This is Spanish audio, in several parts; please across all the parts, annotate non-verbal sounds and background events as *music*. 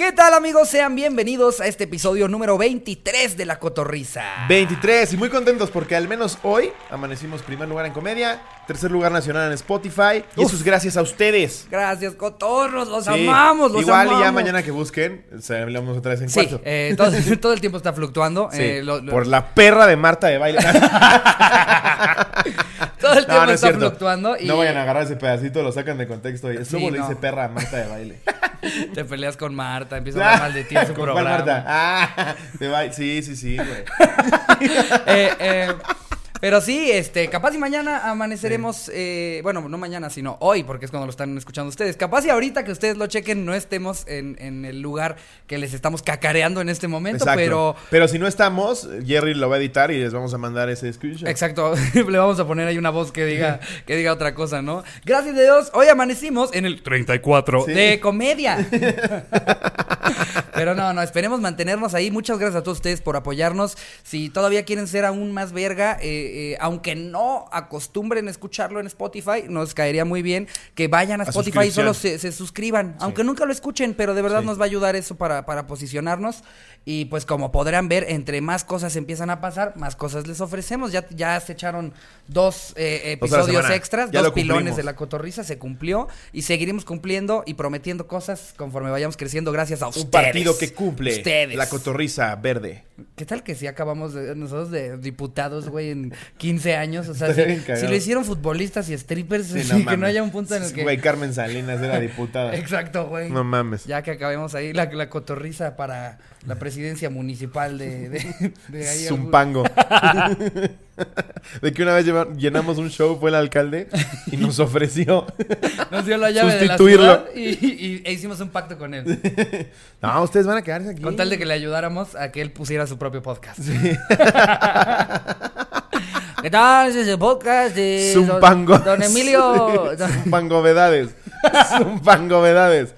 ¿Qué tal amigos? Sean bienvenidos a este episodio número 23 de La Cotorrisa. 23 y muy contentos porque al menos hoy amanecimos primer lugar en comedia, tercer lugar nacional en Spotify y eso es gracias a ustedes. Gracias, cotorros, los Sí. amamos, los Igual amamos. y ya mañana que busquen, hablamos otra vez en Sí, cuarto. eh, todo, *laughs* todo el tiempo está fluctuando. Sí, eh, lo- lo- por la perra de Marta de baile. *laughs* todo el tiempo no, no es está fluctuando. Y No vayan a agarrar ese pedacito, lo sacan de contexto y es Sí, le dice perra a Marta de baile. *laughs* te peleas con Marta, empiezas a hablar mal de ti en *laughs* su ¿Con programa. Marta? Ah, *laughs* de baile. Sí, sí, sí, güey. Eh, eh, pero sí, este, capaz y mañana amaneceremos, eh, bueno, no mañana, sino hoy, porque es cuando lo están escuchando ustedes. Capaz y ahorita que ustedes lo chequen, no estemos en, en el lugar que les estamos cacareando en este momento, Exacto. pero Pero si no estamos, Jerry lo va a editar y les vamos a mandar ese screenshot. Exacto, *laughs* le vamos a poner ahí una voz que diga, que diga otra cosa, ¿no? Gracias a Dios, hoy amanecimos en el 34 Sí. de comedia. Pero no, no, esperemos mantenernos ahí. Muchas gracias a todos ustedes por apoyarnos. Si todavía quieren ser aún más verga, eh, eh, aunque no acostumbren a escucharlo en Spotify, nos caería muy bien que vayan a A Spotify y solo se, se suscriban. Aunque nunca lo escuchen, pero de verdad Sí. nos va a ayudar eso para, para posicionarnos. Y pues como podrán ver, entre más cosas empiezan a pasar, más cosas les ofrecemos. Ya, ya se echaron dos eh, episodios extras, Ya dos lo pilones de la cotorriza, se cumplió. Y seguiremos cumpliendo y prometiendo cosas conforme vayamos creciendo gracias a ustedes. Un partido que cumple Ustedes. la cotorriza verde. ¿Qué tal que si acabamos de, nosotros de diputados, güey, en 15 años? O sea, si, lo hicieron futbolistas y strippers, Sí, *laughs* sí, que no haya un punto en el que... Güey, Carmen Salinas era diputada. *laughs* Exacto, güey. No mames. Ya que acabemos ahí la, la cotorriza para la presidencia municipal de, de, de ahí. Zumpango. *laughs* de que una vez llenamos un show, fue el alcalde y nos ofreció. Nos dio la llave de la Sustituirlo. y, y- e hicimos un pacto con él. No, ustedes van a quedarse aquí. Con tal de que le ayudáramos a que él pusiera su propio podcast. ¿Qué tal? Es el podcast de don- Zumpango. Don, Emilio. *laughs* don- Zumpangovedades. *laughs* Zumpangovedades.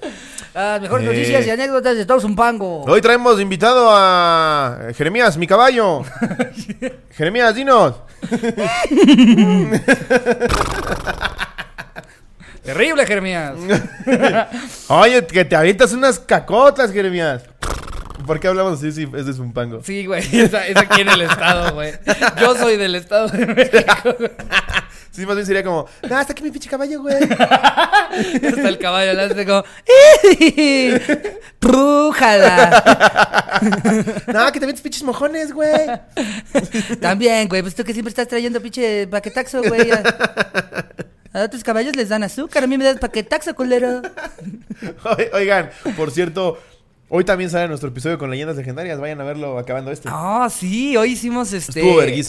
las mejores Eh. noticias y anécdotas de todo Zumpango. Hoy traemos invitado a Jeremías, mi caballo. *laughs* Jeremías, dinos. Terrible, Jeremías. Oye, que te avientas unas cacotas, Jeremías. *laughs* ¿Por qué hablamos así si es de Zumpango? Sí, güey. Esa, esa aquí en el estado, güey. Yo soy del estado de México. *laughs* Sí, más bien sería como, no, está aquí mi pinche caballo, güey. *laughs* Hasta el caballo le hace como. ¡Rújala! No, que te avientas pinches mojones, güey. También, güey. Pues tú que siempre estás trayendo pinche paquetaxo, güey. A, otros caballos les dan azúcar. A mí me das paquetaxo, culero. Oi- Oigan, por cierto, hoy también sale nuestro episodio con leyendas legendarias. Vayan a verlo acabando este. Ah, sí. Hoy hicimos este.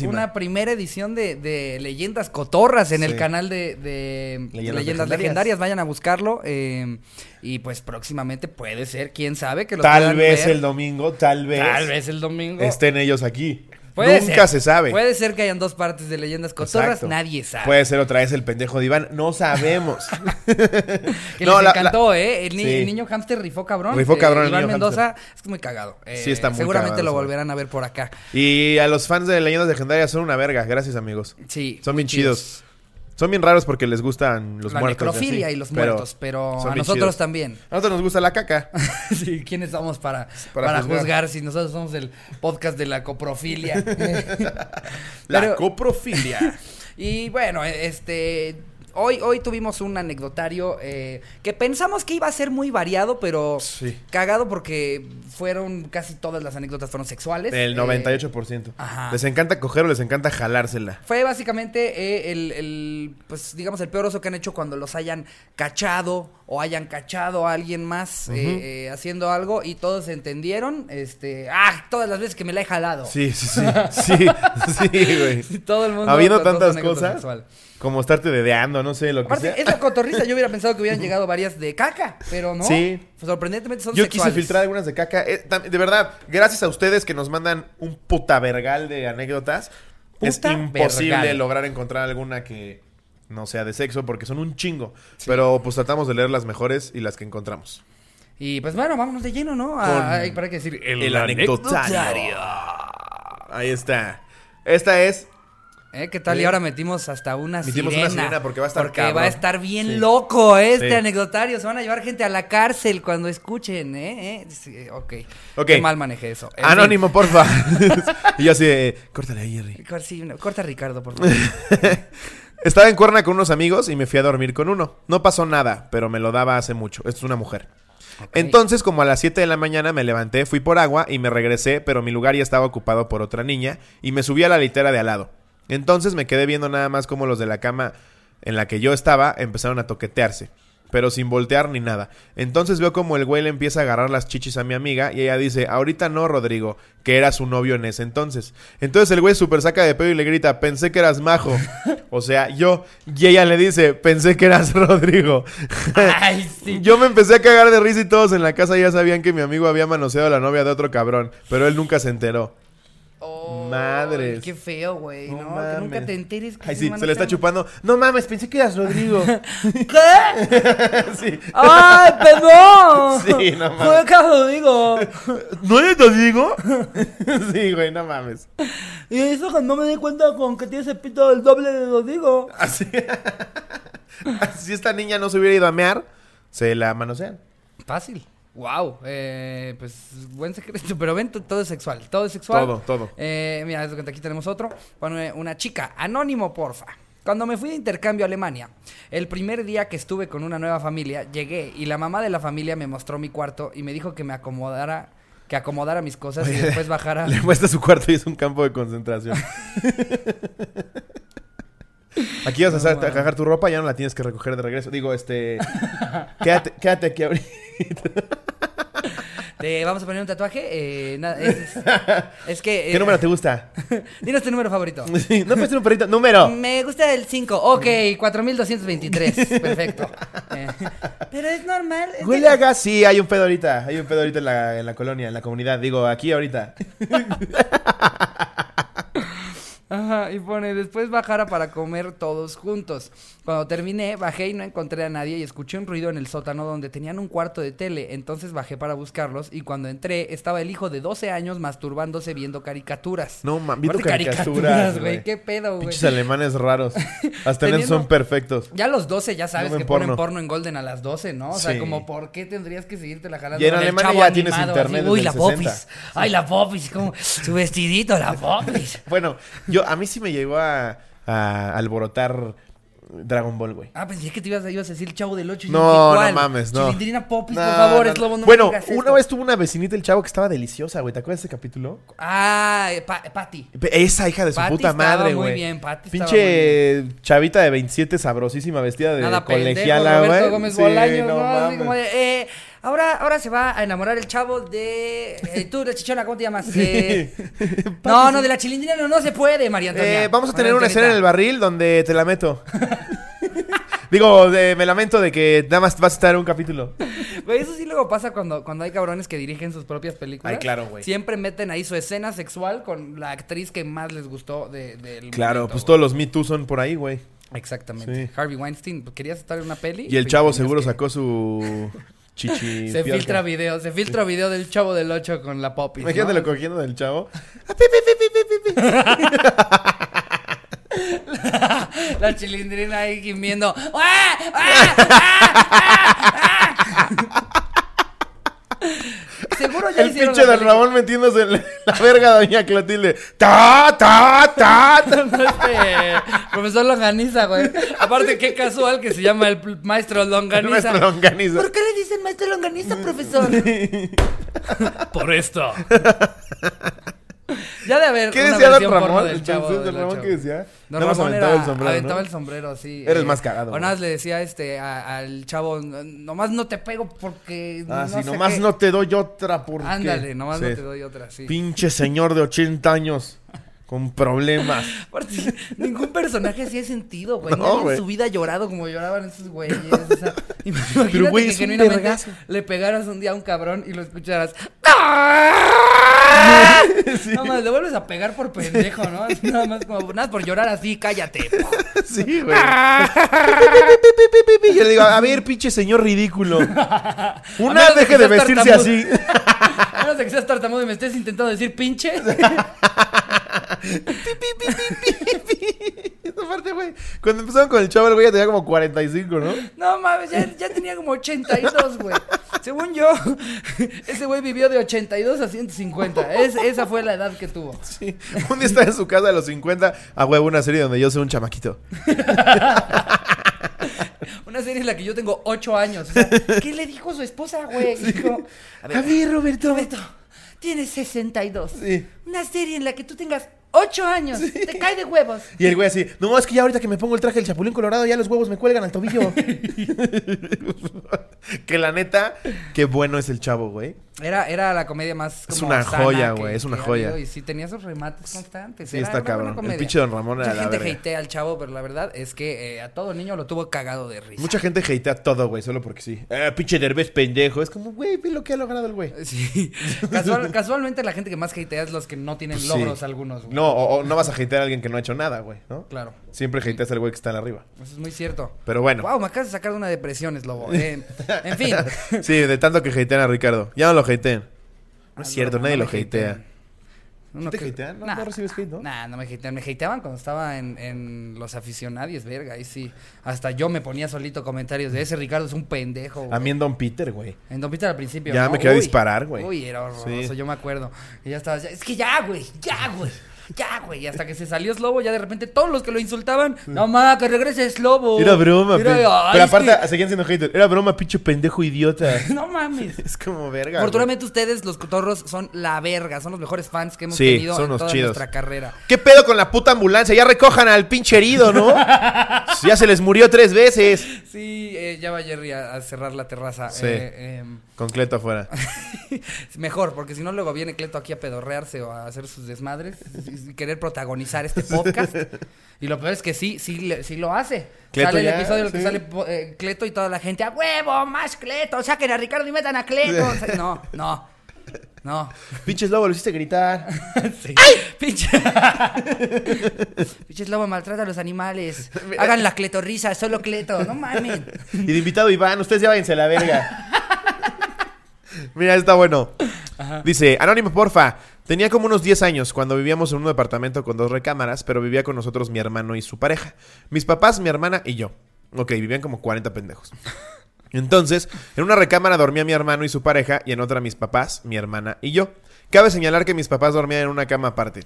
Una primera edición de, de Leyendas Cotorras en el canal de, de Leyendas, Leyendas Legendarias. Legendarias. Vayan a buscarlo. eh, y pues próximamente puede ser, quién sabe, que lo Tal vez ver. el domingo, tal vez, Tal vez el domingo. estén ellos aquí. Puede Nunca ser. se sabe. Puede ser que hayan dos partes de Leyendas Cotorras, Exacto. nadie sabe. Puede ser otra vez el pendejo de Iván, no sabemos. *laughs* *laughs* Que No, les la- encantó, ¿eh? El, ni- Sí. el niño hamster rifó cabrón. Rifó Eh, cabrón el Iván niño Mendoza es muy cagado. Eh, Sí, está muy Seguramente cagado, lo volverán a ver por acá. y a los fans de leyendas legendarias son una verga. Gracias, amigos. Sí. Son bien chidos. Son bien raros porque les gustan los la muertos. necrofilia así, y los pero muertos, pero a nosotros chidos. también. A nosotros nos gusta la caca. *laughs* sí, ¿quiénes somos para, para, Para juzgar. juzgar. si nosotros somos el podcast de la coprofilia? *laughs* La Pero- coprofilia. *laughs* Y bueno, este. Hoy, hoy tuvimos un anecdotario eh, que pensamos que iba a ser muy variado, pero Sí. cagado porque fueron casi todas las anécdotas fueron sexuales. El Eh, 98%. ajá. Les encanta coger o les encanta jalársela. Fue básicamente eh, el, el, pues digamos, el peor oso que han hecho cuando los hayan cachado o hayan cachado a alguien más eh, eh, haciendo algo y todos entendieron, este, ah, todas las veces que me la he jalado. Sí, sí, sí. *laughs* Sí, sí, güey. Todo el mundo. Habiendo tantas cosas, sexual. Como estarte dedeando, no sé, lo que sea. es la cotorriza. Yo hubiera *laughs* pensado que hubieran llegado varias de caca, pero no. Sí. Sorprendentemente son Yo sexuales. quise filtrar algunas de caca. Eh, de verdad, gracias a ustedes que nos mandan un puta vergal de anécdotas. es imposible vergal. lograr encontrar alguna que no sea de sexo porque son un chingo. Pero pues tratamos de leer las mejores y las que encontramos. Y pues bueno, vámonos de lleno, ¿no? Con Ah, hay para qué decir. El, anecdotario. Ahí está. Esta es ¿Eh? ¿Qué tal? Sí. Y ahora metimos hasta una Metimos sirena. una sirena porque va a estar Porque cabrón. va a estar bien Sí. loco ¿eh? este Sí. anecdotario. Se van a llevar gente a la cárcel cuando escuchen, ¿eh? ¿Eh? Ok. Ok. Qué mal manejé eso. En Anónimo, porfa. *laughs* *laughs* y yo así de, córtale ahí, Jerry. no, corta a Ricardo, por favor. *laughs* Estaba en Cuerna con unos amigos y me fui a dormir con uno. No pasó nada, pero me lo daba hace mucho. Esto es una mujer. Entonces, como a las 7 de la mañana me levanté, fui por agua y me regresé, pero mi lugar ya estaba ocupado por otra niña y me subí a la litera de al lado. Entonces me quedé viendo nada más como los de la cama en la que yo estaba empezaron a toquetearse, pero sin voltear ni nada. Entonces veo como el güey le empieza a agarrar las chichis a mi amiga y ella dice, ahorita no, Rodrigo, que era su novio en ese entonces. Entonces el güey super saca de pedo y le grita, pensé que eras majo. *laughs* O sea, yo. Y ella le dice, pensé que eras *laughs* Rodrigo. Ay, sí. *laughs* Yo me empecé a cagar de risa y todos en la casa ya sabían que mi amigo había manoseado a la novia de otro cabrón, pero él nunca se enteró. Madres. Qué feo, güey. No No, que nunca te enteres. Que Ay, sí, se le está chupando. No mames, pensé que eras Rodrigo. *laughs* ¿Qué? *laughs* sí. ¡Ay, perdón! *laughs* Sí, no mames. Caso, digo. ¿No eres Rodrigo? sí, güey, no mames. Y eso que no me di cuenta con que tienes el pito el doble de lo digo. Así. si esta niña no se hubiera ido a mear, se la manosean. Fácil. Wow. Eh, pues buen secreto. *laughs* Pero ven, todo es sexual. Todo es sexual. Todo, todo. Eh, mira, aquí tenemos otro. Pone una chica, anónimo, porfa. Cuando me fui de intercambio a Alemania, el primer día que estuve con una nueva familia, llegué y la mamá de la familia me mostró mi cuarto y me dijo que me acomodara, que acomodara mis cosas y después bajara. *laughs* Le muestra su cuarto y es un campo de concentración. *laughs* Aquí vas a hacer- a cagar tu ropa, ya no la tienes que recoger de regreso. Digo, este. quédate, quédate aquí ahorita. Te vamos a poner un tatuaje. eh, es, es- es que. ¿Qué eh, número te gusta? *laughs* Dinos tu número favorito. *laughs* Sí, no puedes ser un perrito. ¡Número! Me gusta el 5. Ok, 4223. *laughs* Perfecto. Eh, pero es normal. es Huele que- a gas. Sí, hay un pedo ahorita. Hay un pedo ahorita en la, en la colonia, en la comunidad. Digo, aquí ahorita. Ajá, y pone, después bajara para comer todos juntos. Cuando terminé, bajé y no encontré a nadie y escuché un ruido en el sótano donde tenían un cuarto de tele. Entonces bajé para buscarlos y cuando entré estaba el hijo de 12 años masturbándose viendo caricaturas. No, man, viendo caricaturas, güey. ¿Qué pedo, güey? Pinches alemanes raros. *laughs* Hasta en son perfectos. Ya a los 12 ya sabes No que ponen porno. porno en Golden a las 12, ¿no? O sea, Sí. como, ¿por qué tendrías que seguirte la jalando Y en Alemania ya tienes animado, internet así, Uy, la popis. 60. Ay, la popis, como su vestidito, la popis. *laughs* Bueno, yo a mí sí me llegó a, a alborotar Dragon Ball, güey. Ah, pensé que te ibas a, ibas a decir el chavo del 8. No, no mames, no. Chilindrina popis, No, por favor, no, es lobo, no me bueno, digas una esto. vez tuvo una vecinita el chavo que estaba deliciosa, güey. ¿Te acuerdas de ese capítulo? Ah, eh, Pa- Patty. Esa hija de su Patty puta madre, muy güey. bien, Patty Pinche chavita de 27 sabrosísima vestida de Nada colegiala, güey. Gómez Sí, Bolaños, no ¿no? Así mames. como de, eh, ahora, ahora se va a enamorar el chavo de... eh, tú, la chichona, ¿cómo te llamas? Eh, *laughs* no, no, de la chilindrina no, no se puede, María Antonia. Eh, vamos a María tener una escena en el barril donde te la meto. *laughs* Digo, de- me lamento de que nada más vas a estar en un capítulo. Güey, eso sí luego pasa cuando, cuando hay cabrones que dirigen sus propias películas. Ay, claro, güey. Siempre meten ahí su escena sexual con la actriz que más les gustó de, del Claro, momento, pues todos los Me Too son por ahí, güey. Exactamente. Sí. Harvey Weinstein, ¿querías estar en una peli? Y el chavo seguro que- sacó su chichi. *laughs* Se filtra video, se filtra video del chavo del 8 con la popis. ¿no? Imagínatelo cogiendo del chavo. *laughs* *laughs* La chilindrina ahí gimiendo. ¡Ah! ¡Ah! ¡Ah! Seguro ya El pinche del. Ramón metiéndose en *laughs* la verga a Doña Clotilde. ¡Ta, ta, ta! *laughs* ta! Este, profesor Longaniza, güey. Aparte, qué casual que se llama el maestro Longaniza. Nuestro longaniza. ¿Por qué le dicen maestro Longaniza, profesor? *laughs* Por esto. *laughs* Ya de haber ¿Qué una decía Don Ramón? del chavo del Don Ramón. ¿qué decía? Don más Ramón aventaba era- el sombrero, aventaba ¿no? el sombrero, sí. Eres eh, más cagado, O nada más le decía este a- al chavo, "No- nomás no te pego porque Ah, no sí, sé nomás qué". no te doy otra porque... Ándale, nomás no Sí. te doy otra, sí. Pinche señor de 80 años *laughs* con problemas. *laughs* Aparte, ningún personaje así ha sentido, güey. No, Nadie en su vida ha llorado como lloraban esos güeyes. *laughs* O sea, imagínate Pero, güey, que genuinamente le pegaras un día a un cabrón y lo escucharas. *laughs* No más, le vuelves a pegar por pendejo, ¿no? Así nada más como, nada por llorar así, cállate. Sí, güey. Y yo le digo, a ver, pinche señor ridículo. Una, de deje de vestirse tartamudo. así. A menos de que seas tartamudo y me estés intentando decir pinche. *laughs* Esa parte, güey. Cuando empezaron con el chavo, el güey ya tenía como 45, ¿no? No mames, ya, ya tenía como 82, güey. Según yo, *laughs* ese güey vivió de 82 a 150. Es, esa fue la edad que tuvo. Sí. Un día estaba en su casa a los 50, a huevo, una serie donde yo soy un chamaquito. *laughs* *laughs* Una serie en la que yo tengo 8 años. O sea, ¿Qué le dijo su esposa, güey? Dijo, a ver, A ver, Roberto. Roberto, tienes 62. Sí. Una serie en la que tú tengas 8 años. Te cae de huevos. Y el güey así, no, es que ya ahorita que me pongo el traje del chapulín colorado, ya los huevos me cuelgan al tobillo. *laughs* *laughs* que la neta, qué bueno es el chavo, güey. Era, era la comedia más Es como una sana joya, güey, es una joya. habido, Y sí tenía esos remates constantes. Sí, era está una buena cabrón. El pinche Don Ramón Mucha la gente verga. hatea al chavo, pero la verdad es que eh, a todo niño lo tuvo cagado de risa. Mucha gente hatea todo, güey, solo porque sí. Ah, pinche Derbez pendejo. Es como, güey, ve lo que ha logrado el güey. *laughs* Sí. Casual- casualmente la gente que más hatea es los que no tienen Pues logros sí. algunos. güey. No, o, o no vas a hatear a alguien que no ha hecho nada, güey, ¿no? Claro. Siempre hateas al güey que está en arriba. Eso es muy cierto. Pero bueno. Wow, me acabas de sacar de una depresión, Lobo. Eh, *laughs* en fin. *laughs* Sí, de tanto que hatean a Ricardo. Ya no lo hateen. No es cierto, nadie lo hatea. hatean. Uno ¿Te que- hatean? ¿No- Nah, no recibes hate, no? Nah, no me hatean. Me hateaban cuando estaba en, en los aficionados, verga. Ahí sí. Hasta yo me ponía solito comentarios de ese Ricardo es un pendejo. A güey". mí en Don Peter, güey. En Don Peter al principio. Ya ¿no? me quería disparar, güey. Uy, era horroroso, Sí. yo me acuerdo. Y ya estaba, es que ya, güey, ya, güey. Ya, güey. Hasta que se salió Slobo, ya de repente todos los que lo insultaban, no ma, que regrese Slobo. Era broma, Era- pe- ay, Pero es aparte, que- seguían siendo haters. Era broma, pinche pendejo idiota. *laughs* No mames. *laughs* es como verga. Afortunadamente ustedes, los cotorros, son la verga. Son los mejores fans que hemos Sí, tenido son en toda chidos. nuestra carrera. ¿Qué pedo con la puta ambulancia? Ya recojan al pinche herido, ¿no? *laughs* ya se les murió tres veces. Sí, eh, ya va Jerry a, a cerrar la terraza. Sí. Eh, em, Con Cleto afuera. *laughs* Mejor, porque si no luego viene Cleto aquí a pedorrearse o a hacer sus desmadres y, querer protagonizar este podcast. y lo peor es que sí, sí, sí lo hace. Cleto sale el episodio en el que sale eh, Cleto y toda la gente, ¡a huevo! ¡Más Cleto! ¡Saquen a Ricardo y metan a Cleto! O sea, no, no, no. Pinches lobo, lo hiciste gritar. *laughs* Sí. Pinche. *laughs* Pinches lobo maltrata a los animales. Hagan la cletorrisa, solo Cleto. No mames. Y de invitado Iván, ustedes ya váyanse a la verga. Mira, está bueno. Dice, Anónimo, porfa. Tenía como unos 10 años cuando vivíamos en un departamento con dos recámaras, pero vivía con nosotros mi hermano y su pareja. Mis papás, mi hermana y yo. Ok, vivían como 40 pendejos. Entonces, en una recámara dormía mi hermano y su pareja y en otra mis papás, mi hermana y yo. Cabe señalar que mis papás dormían en una cama aparte.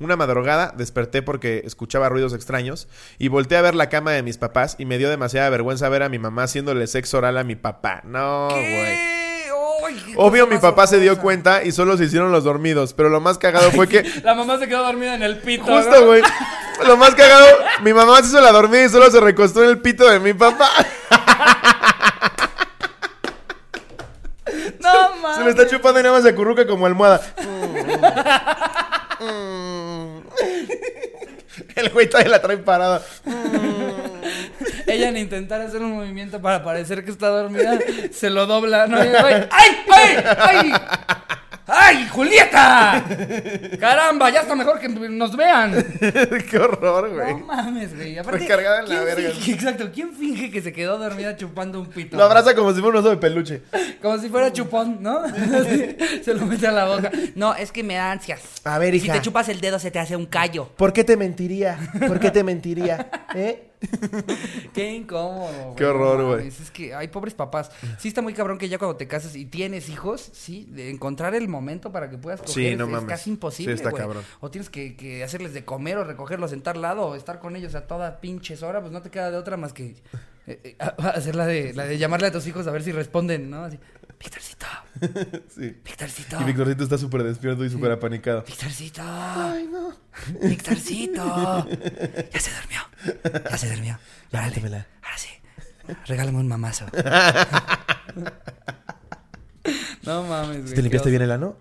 Una madrugada desperté porque escuchaba ruidos extraños y volteé a ver la cama de mis papás y me dio demasiada vergüenza ver a mi mamá haciéndole sexo oral a mi papá. No, güey. Obvio mi papá se dio cuenta y solo se hicieron los dormidos, pero lo más cagado fue que *laughs* La mamá se quedó dormida en el pito. justo, ¿no? güey, lo más cagado, mi mamá se hizo la dormida y solo se recostó en el pito de mi papá. *laughs* No mames. Se lo está chupando y nada más se acurruca como almohada. *laughs* El güey todavía la trae parada. Ella en intentar hacer un movimiento para parecer que está dormida, se lo dobla. ¿no? ¡Ay! ¡Ay! ¡Ay! ¡Ay! ¡Julieta! ¡Caramba! Ya está mejor que nos vean. *laughs* Qué horror, güey. No mames, güey. Aparte, Recargada en la ¿quién verga. finge- exacto. ¿Quién finge que se quedó dormida chupando un pito? Lo abraza como si fuera un oso de peluche. Como si fuera chupón, ¿no? *laughs* se lo mete a la boca. No, es que me da ansias. A ver, Si hija. te chupas el dedo se te hace un callo. ¿Por qué te mentiría? ¿Por qué te mentiría? ¿Eh? *laughs* Qué incómodo. Qué horror, güey. Es que hay pobres papás. Sí está muy cabrón que ya cuando te casas y tienes hijos, sí, de encontrar el momento para que puedas coger Sí, es- no es, mames. casi imposible, Sí, está güey. cabrón. O tienes que, que hacerles de comer o recogerlos en tal lado o estar con ellos a toda pinches hora, pues no te queda de otra más que eh, eh, *laughs* hacer la de, la de llamarle a tus hijos a ver si responden, ¿no? Así, Victorcito, *laughs* Sí. Victorcito. Y Victorcito está súper despierto y súper apanicado. Victorcito. Ay, no. Victorcito. *laughs* Ya se durmió. Ya se durmió. Lávamela. Ahora sí. Regálame un mamazo. *laughs* no mames, güey. ¿Te limpiaste qué bien el ano?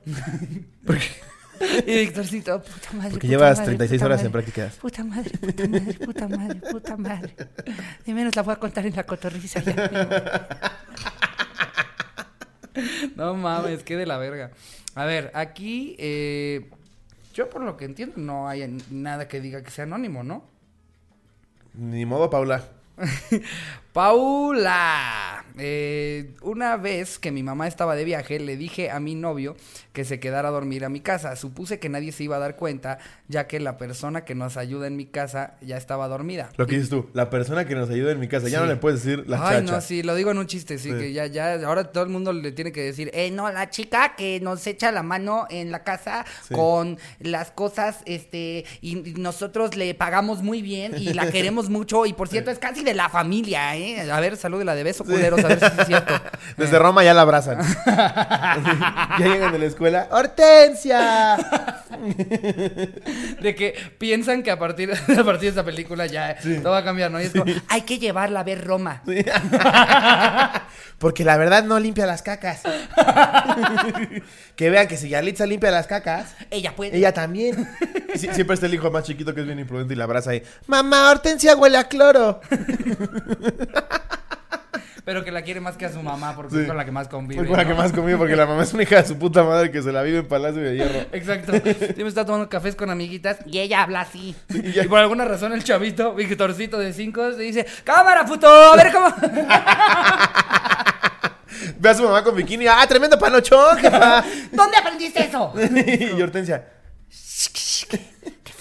oso. Y Victorcito, puta madre. Porque puta llevas madre, 36 puta horas madre, en prácticas. Puta madre, puta madre, puta madre, puta madre. De menos la voy a contar en la cotorriza ya. *laughs* No mames, qué de la verga. A ver, aquí, eh, yo por lo que entiendo, no hay nada que diga que sea anónimo, ¿no? Ni modo, Paula. *laughs* Paula Eh, una vez que mi mamá estaba de viaje, le dije a mi novio que se quedara a dormir a mi casa. Supuse que nadie se iba a dar cuenta, ya que la persona que nos ayuda en mi casa ya estaba dormida. Lo que dices tú, la persona que nos ayuda en mi casa, ya no le puedes decir la Ay, chacha. no, sí, lo digo en un chiste, sí, Sí. que ya, ya, ahora todo el mundo le tiene que decir, eh, no, la chica que nos echa la mano en la casa Sí. con las cosas, este, y y nosotros le pagamos muy bien y la *laughs* queremos mucho, y por cierto, es casi de la familia, eh. A ver, salúdela de beso, culeros, a ver si es cierto. *laughs* Desde Roma ya la abrazan. *laughs* ya llegan de la escuela. ¡Hortensia! *laughs* De que piensan que a partir, a partir de esta película ya todo va a cambiar, ¿no? Y es como, hay que llevarla a ver Roma. Porque la verdad no limpia las cacas. que vean que si Yalitza limpia las cacas, Ella puede. ella también. Siempre está el hijo más chiquito que es bien imprudente y la abraza ahí. Mamá, Hortensia huele a cloro. *laughs* Pero que la quiere más que a su mamá porque Sí. es con la que más convive. Fue con la ¿no? que más comió porque la mamá es una hija de su puta madre que se la vive en Palacio de Hierro. *laughs* Exacto. Siempre está tomando cafés con amiguitas y ella habla así. Y ya- Y por alguna razón el chavito, Victorcito de 5, se dice, cámara, puto, a ver cómo... *laughs* Ve a su mamá con bikini. ¡Ah, tremendo panochón! ¿Dónde aprendiste eso? y Hortensia.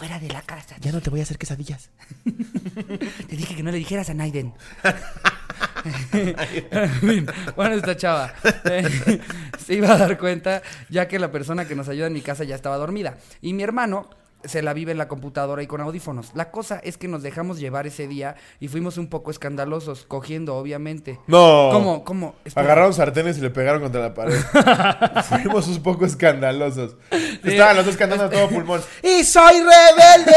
Fuera de la casa. Ya no te voy a hacer quesadillas. *laughs* Te dije que no le dijeras a Naiden. *laughs* Bueno, esta chava eh, *laughs* se iba a dar cuenta ya que la persona que nos ayuda en mi casa ya estaba dormida. Y mi hermano se la vive en la computadora y con audífonos. La cosa es que nos dejamos llevar ese día y fuimos un poco escandalosos, cogiendo obviamente. No. ¿Cómo? ¿Cómo? Espera. Agarraron sartenes y le pegaron contra la pared. *laughs* Fuimos un poco escandalosos. Estaban los dos cantando a todo pulmón. ¡Y soy rebelde!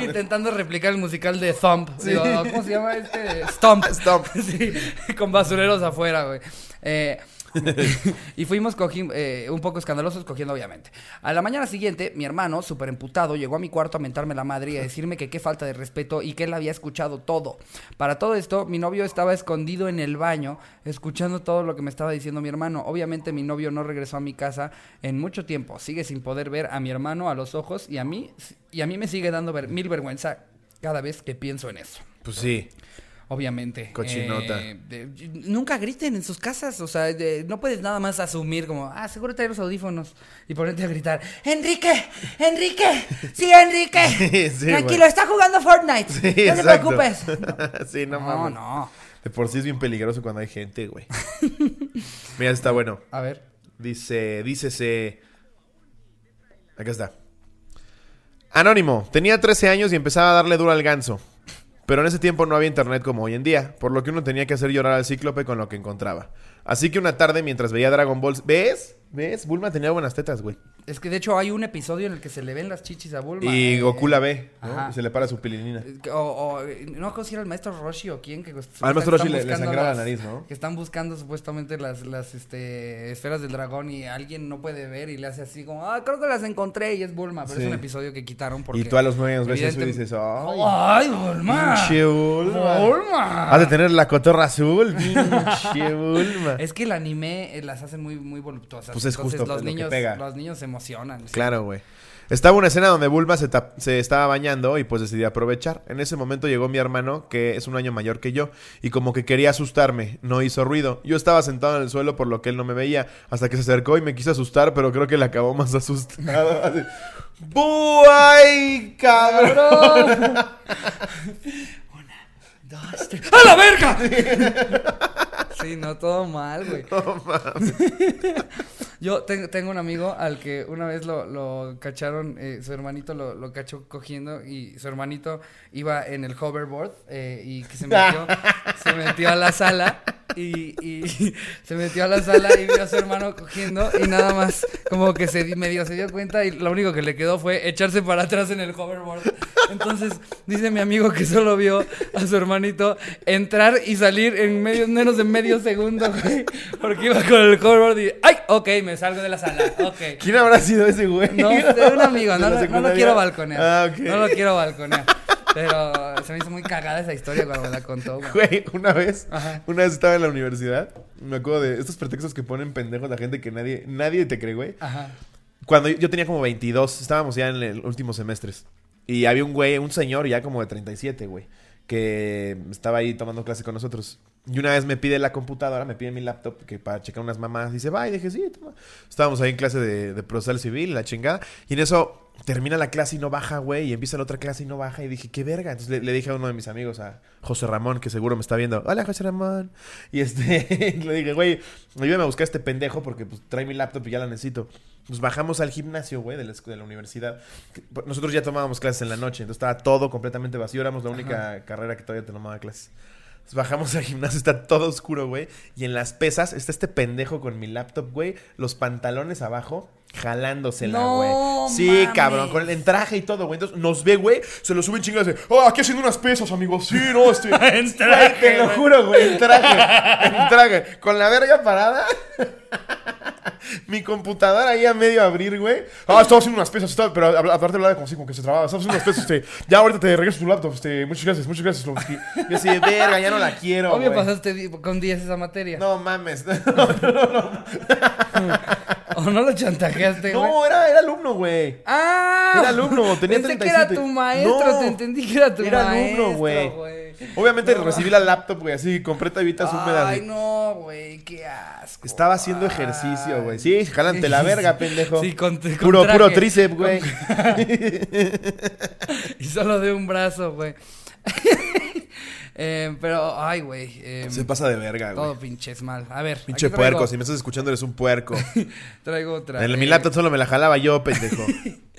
*laughs* Intentando replicar el musical de Thump. Digo, ¿Cómo se llama este? Stomp. Stomp. *laughs* Sí, con basureros afuera, güey. Eh, *laughs* y fuimos eh, un poco escandalosos cogiendo, obviamente. A la mañana siguiente, mi hermano, súper emputado, llegó a mi cuarto a mentarme la madre y a decirme que qué falta de respeto y que él había escuchado todo. Para todo esto, mi novio estaba escondido en el baño, escuchando todo lo que me estaba diciendo mi hermano. Obviamente, mi novio no regresó a mi casa en mucho tiempo. Sigue sin poder ver a mi hermano a los ojos y a mí, y a mí me sigue dando ver- mil vergüenza cada vez que pienso en eso. Pues sí. Obviamente. Cochinota. Eh, de- nunca griten en sus casas. O sea, de- no puedes nada más asumir como, ah, seguro trae los audífonos. Y ponerte a gritar, Enrique, Enrique, sí, Enrique. *laughs* Sí, Tranquilo, güey. está jugando Fortnite. Sí, no te preocupes. *laughs* sí, no, No, mames. no. De por sí es bien peligroso cuando hay gente, güey. *laughs* Mira, está bueno. A ver. Dice, dícese. Acá está. Anónimo, tenía 13 años y empezaba a darle duro al ganso. Pero en ese tiempo no había internet como hoy en día, por lo que uno tenía que hacer llorar al cíclope con lo que encontraba. Así que una tarde mientras veía Dragon Ball... ¿Ves? ¿Ves? Bulma tenía buenas tetas, güey. Es que de hecho hay un episodio en el que se le ven las chichis a Bulma. Y eh, Goku la ve. Y se le para su pilinina. O, o, no sé si era el maestro Roshi o quién que Al maestro Roshi le- le sangraba la nariz, ¿no? Que están buscando supuestamente las, las este, esferas del dragón y alguien no puede ver y le hace así como, ah, creo que las encontré y es Bulma, pero Sí. es un episodio que quitaron porque Y tú a los nueve ves eso y dices, ¡ay! ¡Ay, Bulma! ¡Pinche Bulma! ¡Bulma! Has de tener la cotorra azul, pinche *laughs* Bulma. Es que el anime eh, las hace muy, muy voluptuosas. Pues es Entonces, justo los lo que niños, pega. los niños se emocionan. Sí. Claro, güey. Estaba una escena donde Bulma se, estaba bañando y pues decidí aprovechar. En ese momento llegó mi hermano, que es un año mayor que yo, y como que quería asustarme. No hizo ruido. Yo estaba sentado en el suelo por lo que él no me veía, hasta que se acercó y me quiso asustar, pero creo que le acabó más asustado. *laughs* Así, ¡Buay, cabrón! *laughs* Dos, tres. ¡A la verga! Sí, no, todo mal, güey. *laughs* Yo tengo, tengo un amigo al que una vez lo, lo cacharon, eh, su hermanito lo, lo cachó cogiendo y su hermanito iba en el hoverboard eh, y que se metió, *laughs* se metió a la sala y, y *laughs* se metió a la sala y vio a su hermano cogiendo y nada más como que se di- medio se dio cuenta y lo único que le quedó fue echarse para atrás en el hoverboard. Entonces dice mi amigo que solo vio a su hermanito entrar y salir en medio, menos de medio segundo, güey, porque iba con el hoverboard y ¡ay! Ok, me salgo de la sala, ok. ¿Quién habrá sido ese güey? No sé, un amigo, *laughs* ¿De no, lo- no lo quiero balconear. Ah. No lo quiero balconear. Pero se me hizo muy cagada esa historia cuando me la contó, güey. Güey, una vez, Ajá. una vez estaba en la universidad, me acuerdo de estos pretextos que ponen pendejos a gente que nadie, nadie te cree, güey. Ajá. Cuando yo, yo tenía como 22, estábamos ya en el últimos semestres. Y había un güey, un señor ya como de 37, güey, que estaba ahí tomando clase con nosotros. Y una vez me pide la computadora, me pide mi laptop que para checar unas mamás. Dice, va, y dije, sí, toma. Estábamos ahí en clase de, de procesal civil, la chingada. Y en eso termina la clase y no baja, güey. Y empieza la otra clase y no baja. Y dije, qué verga. Entonces le, le dije a uno de mis amigos, a José Ramón, que seguro me está viendo. Hola, José Ramón. Y este, *laughs* le dije, güey, ayúdame a buscar a este pendejo porque pues trae mi laptop y ya la necesito. Nos bajamos al gimnasio, güey, de la, de la universidad. Que- Nosotros ya tomábamos clases en la noche, entonces estaba todo completamente vacío. Éramos la única carrera que todavía tomaba clases. Entonces bajamos al gimnasio, está todo oscuro, güey. Y en las pesas está este pendejo con mi laptop, güey. Los pantalones abajo, jalándosela, No güey. sí, mames. cabrón, con el en traje y todo, güey. Entonces nos ve, güey, se lo suben chingadas de, oh, aquí haciendo unas pesas, amigos. Sí, no, este. *laughs* En traje, te lo juro, güey, en traje. En traje. Con la verga parada. *laughs* Mi computadora ahí a medio abrir, güey. Ah, estaba haciendo unas pesas, estaba- pero aparte hablaba como así, como que se trababa. Estaba haciendo unas pesas, este. Ya ahorita te regreso tu laptop, este. Muchas gracias, muchas gracias, Lomsky. Y así, verga, ya no la quiero. Obvio pasaste con 10 esa materia. No mames. *laughs* *laughs* ¿O no lo chantajeaste, güey? No, era, era alumno, güey. ¡Ah! Era alumno, *laughs* tenía Pensé 37. que era tu maestro, No. te entendí que era tu Era maestro, alumno, güey. Obviamente No. recibí la laptop, güey, así, compré tabitas húmedas. Ay, no, güey, qué asco. Estaba haciendo ejercicio, güey. Sí, jalante la *laughs* verga, pendejo. Sí, con, con Puro, traje. puro tríceps, güey. Y solo de un brazo, güey. Eh, pero, ay, güey. eh, Se pasa de verga, güey. todo pinches mal. A ver. Pinche traigo- puerco, si me estás escuchando eres un puerco. *laughs* Traigo otra. En eh, mi laptop solo me la jalaba yo, pendejo. *laughs*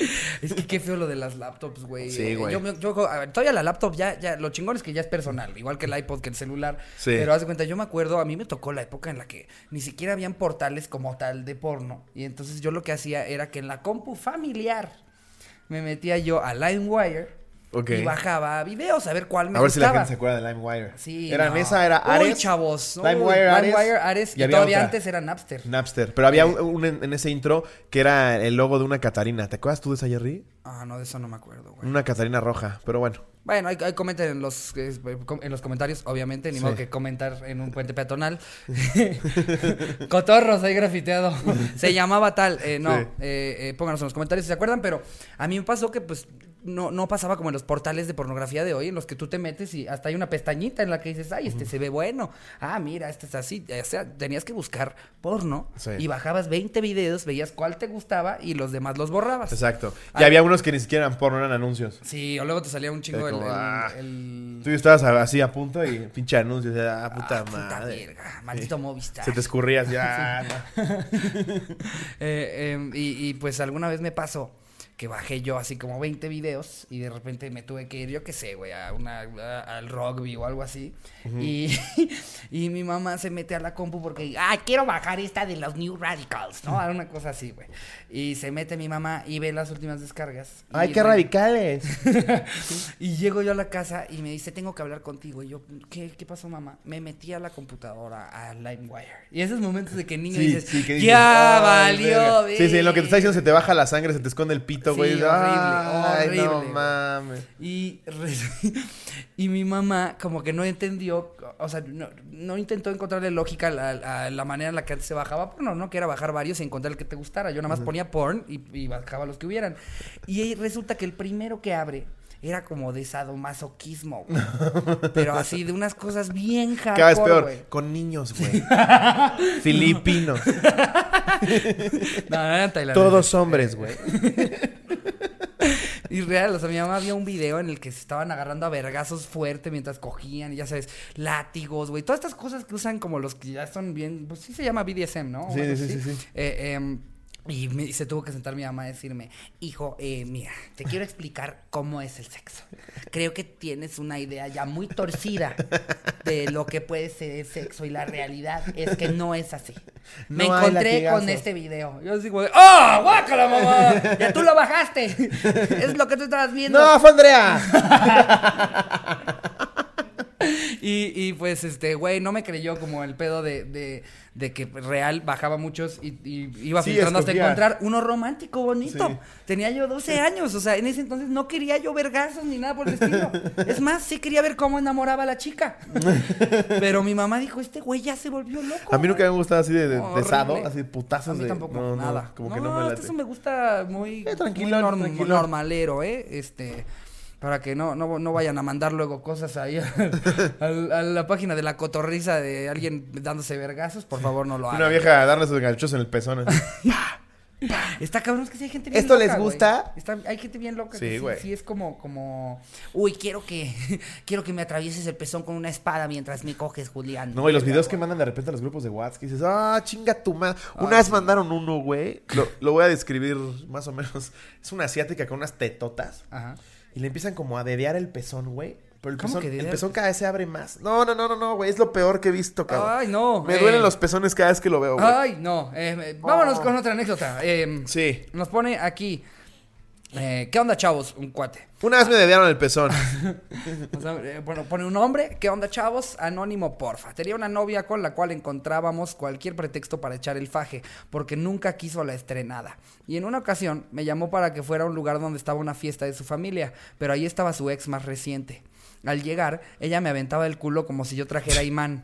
Es que qué feo lo de las laptops, güey. Sí, Eh, güey. Yo, me- yo- a ver, todavía la laptop ya, ya, lo chingón es que ya es personal, igual que el iPod, que el celular. Sí. Pero haz de cuenta, yo me acuerdo, a mí me tocó la época en la que ni siquiera habían portales como tal de porno. Y entonces yo lo que hacía era que en la compu familiar me metía yo a LimeWire Y bajaba videos a ver cuál me A ver si la gente se acuerda de LimeWire. Sí, Era no. esa, era Uy, Ares. chavos. Uy, LimeWire, Ares. LimeWire, Ares. Y Y, había todavía otra. antes era Napster. Napster. Pero había un, un en, ese intro que era el logo de una Catarina. ¿Te acuerdas tú de esa, Jerry? Ah, no, de eso no me acuerdo, güey. Una Catarina roja. Pero bueno. Bueno, hay, hay comenten en los, eh, en los comentarios, obviamente, ni Sí. modo que comentar en un puente peatonal. *laughs* *laughs* Cotorros ahí grafiteado. *laughs* Se llamaba tal. Eh, no, Sí. eh, eh, pónganos en los comentarios si se acuerdan, pero a mí me pasó que pues no, no pasaba como en los portales de pornografía de hoy, en los que tú te metes y hasta hay una pestañita en la que dices, ay, este se ve bueno. Ah, mira, este es así. O sea, tenías que buscar porno Sí. y bajabas 20 videos, veías cuál te gustaba y los demás los borrabas. Exacto. Y Ah. había unos que ni siquiera eran porno, eran anuncios. Sí, o luego te salía un chingo el, como, el- ah. el- Tú estabas así a punto y *laughs* pinche anuncio. y decías, Ah, puta Ah, puta madre. verga, maldito Movistar. Se te escurría así. *laughs* ah, no. Eh, em, y, y, pues alguna vez me pasó que bajé yo así como 20 videos y de repente me tuve que ir, yo qué sé, güey, a una, a- al rugby o algo así. y, *laughs* y mi mamá se mete a la compu porque, ah, quiero bajar esta de los New Radicals, ¿no? Una cosa así, güey. Y se mete mi mamá y ve las últimas descargas. Ay, qué radicales. *laughs* Y llego yo a la casa y me dice, tengo que hablar contigo. Y yo, ¿qué, qué pasó, mamá? Me metí a la computadora, a LimeWire. Y esos momentos de que niño Sí, dices, sí, que dices, ya "Ay, valió, verga". Sí, sí, en lo que te está diciendo verga". se te baja la sangre, se te esconde el pito, Sí, güey. horrible, Ay, no horrible, güey. mames. Y, *laughs* y mi mamá como que no entendió, o sea, no, no intentó encontrarle lógica a la, a la manera en la que antes se bajaba porno, ¿no? Que era bajar varios y encontrar el que te gustara. Yo nada más ponía porn y, y bajaba los que hubieran. Y resulta que el primero que abre era como de sadomasoquismo, güey. *laughs* Pero así, de unas cosas bien hardcore, Cada vez peor. güey. Con niños, güey. *laughs* Filipinos. No, no eran tailandeses. Todos hombres, güey. *laughs* Y real, o sea, mi mamá había un video en el que se estaban agarrando a vergazos fuerte mientras cogían, y ya sabes, látigos, güey, todas estas cosas que usan como los que ya son bien, pues sí se llama BDSM, ¿no? Sí, sí, sí. Eh, em, y, me- y se tuvo que sentar mi mamá a decirme, hijo, eh, mira, te quiero explicar cómo es el sexo. Creo que tienes una idea ya muy torcida de lo que puede ser el sexo y la realidad es que no es así. Me No encontré con este video. Yo de, ¡ah, guácala, mamá! Ya tú lo bajaste. *laughs* Es lo que tú estabas viendo. ¡No, fue Andrea! *laughs* Y, y pues, este, güey, no me creyó como el pedo de, de, de que real bajaba muchos y, y iba Sí, filtrando hasta encontrar uno romántico bonito. Sí. Tenía yo 12 años, o sea, en ese entonces no quería yo vergazos ni nada por el estilo. Es más, sí quería ver cómo enamoraba a la chica. *laughs* Pero mi mamá dijo, este güey ya se volvió loco. A mí nunca me güey". gustado así de, de, de sado, así A putazos mí de. tampoco, no, no, nada. como no, que no me hasta late. eso me gusta muy, Eh, muy tranquilón, norm- tranquilón. normalero, ¿eh? Este. Para que no, no, no vayan a mandar luego cosas ahí a, *laughs* a- a la página de la cotorriza de alguien dándose vergazos, por favor no lo hagan. Una vieja darle sus ganchos en el pezón. *laughs* Está cabrón, es que sí hay gente bien ¿Esto loca, les güey. gusta? Está- hay gente bien loca Sí, güey. sí es como, como, uy, quiero que, *laughs* quiero que me atravieses el pezón con una espada mientras me coges, Julián. No, y los videos que mandan de repente a los grupos de WhatsApp que dices, ah, chinga tu madre. Una vez mandaron uno, güey. Lo, lo voy a describir más o menos. Es una asiática con unas tetotas. Ajá. Y le empiezan como a dedear el pezón, güey. Pero el ¿Cómo pezón, el pezón cada vez se abre más. No, no, no, no, no, güey. Es lo peor que he visto, cabrón. Ay, no. Me eh, duelen los pezones cada vez que lo veo, güey. Ay, no. eh, eh, vámonos Oh. con otra anécdota. Eh, Sí. Nos pone aquí. Eh, ¿Qué onda, chavos? Un cuate. Una vez me dedearon el pezón. *laughs* O sea, eh, bueno, pone un nombre. ¿Qué onda, chavos? Anónimo, porfa. Tenía una novia con la cual encontrábamos cualquier pretexto para echar el faje, porque nunca quiso la estrenada. Y en una ocasión me llamó para que fuera a un lugar donde estaba una fiesta de su familia, pero ahí estaba su ex más reciente. Al llegar, ella me aventaba el culo como si yo trajera imán.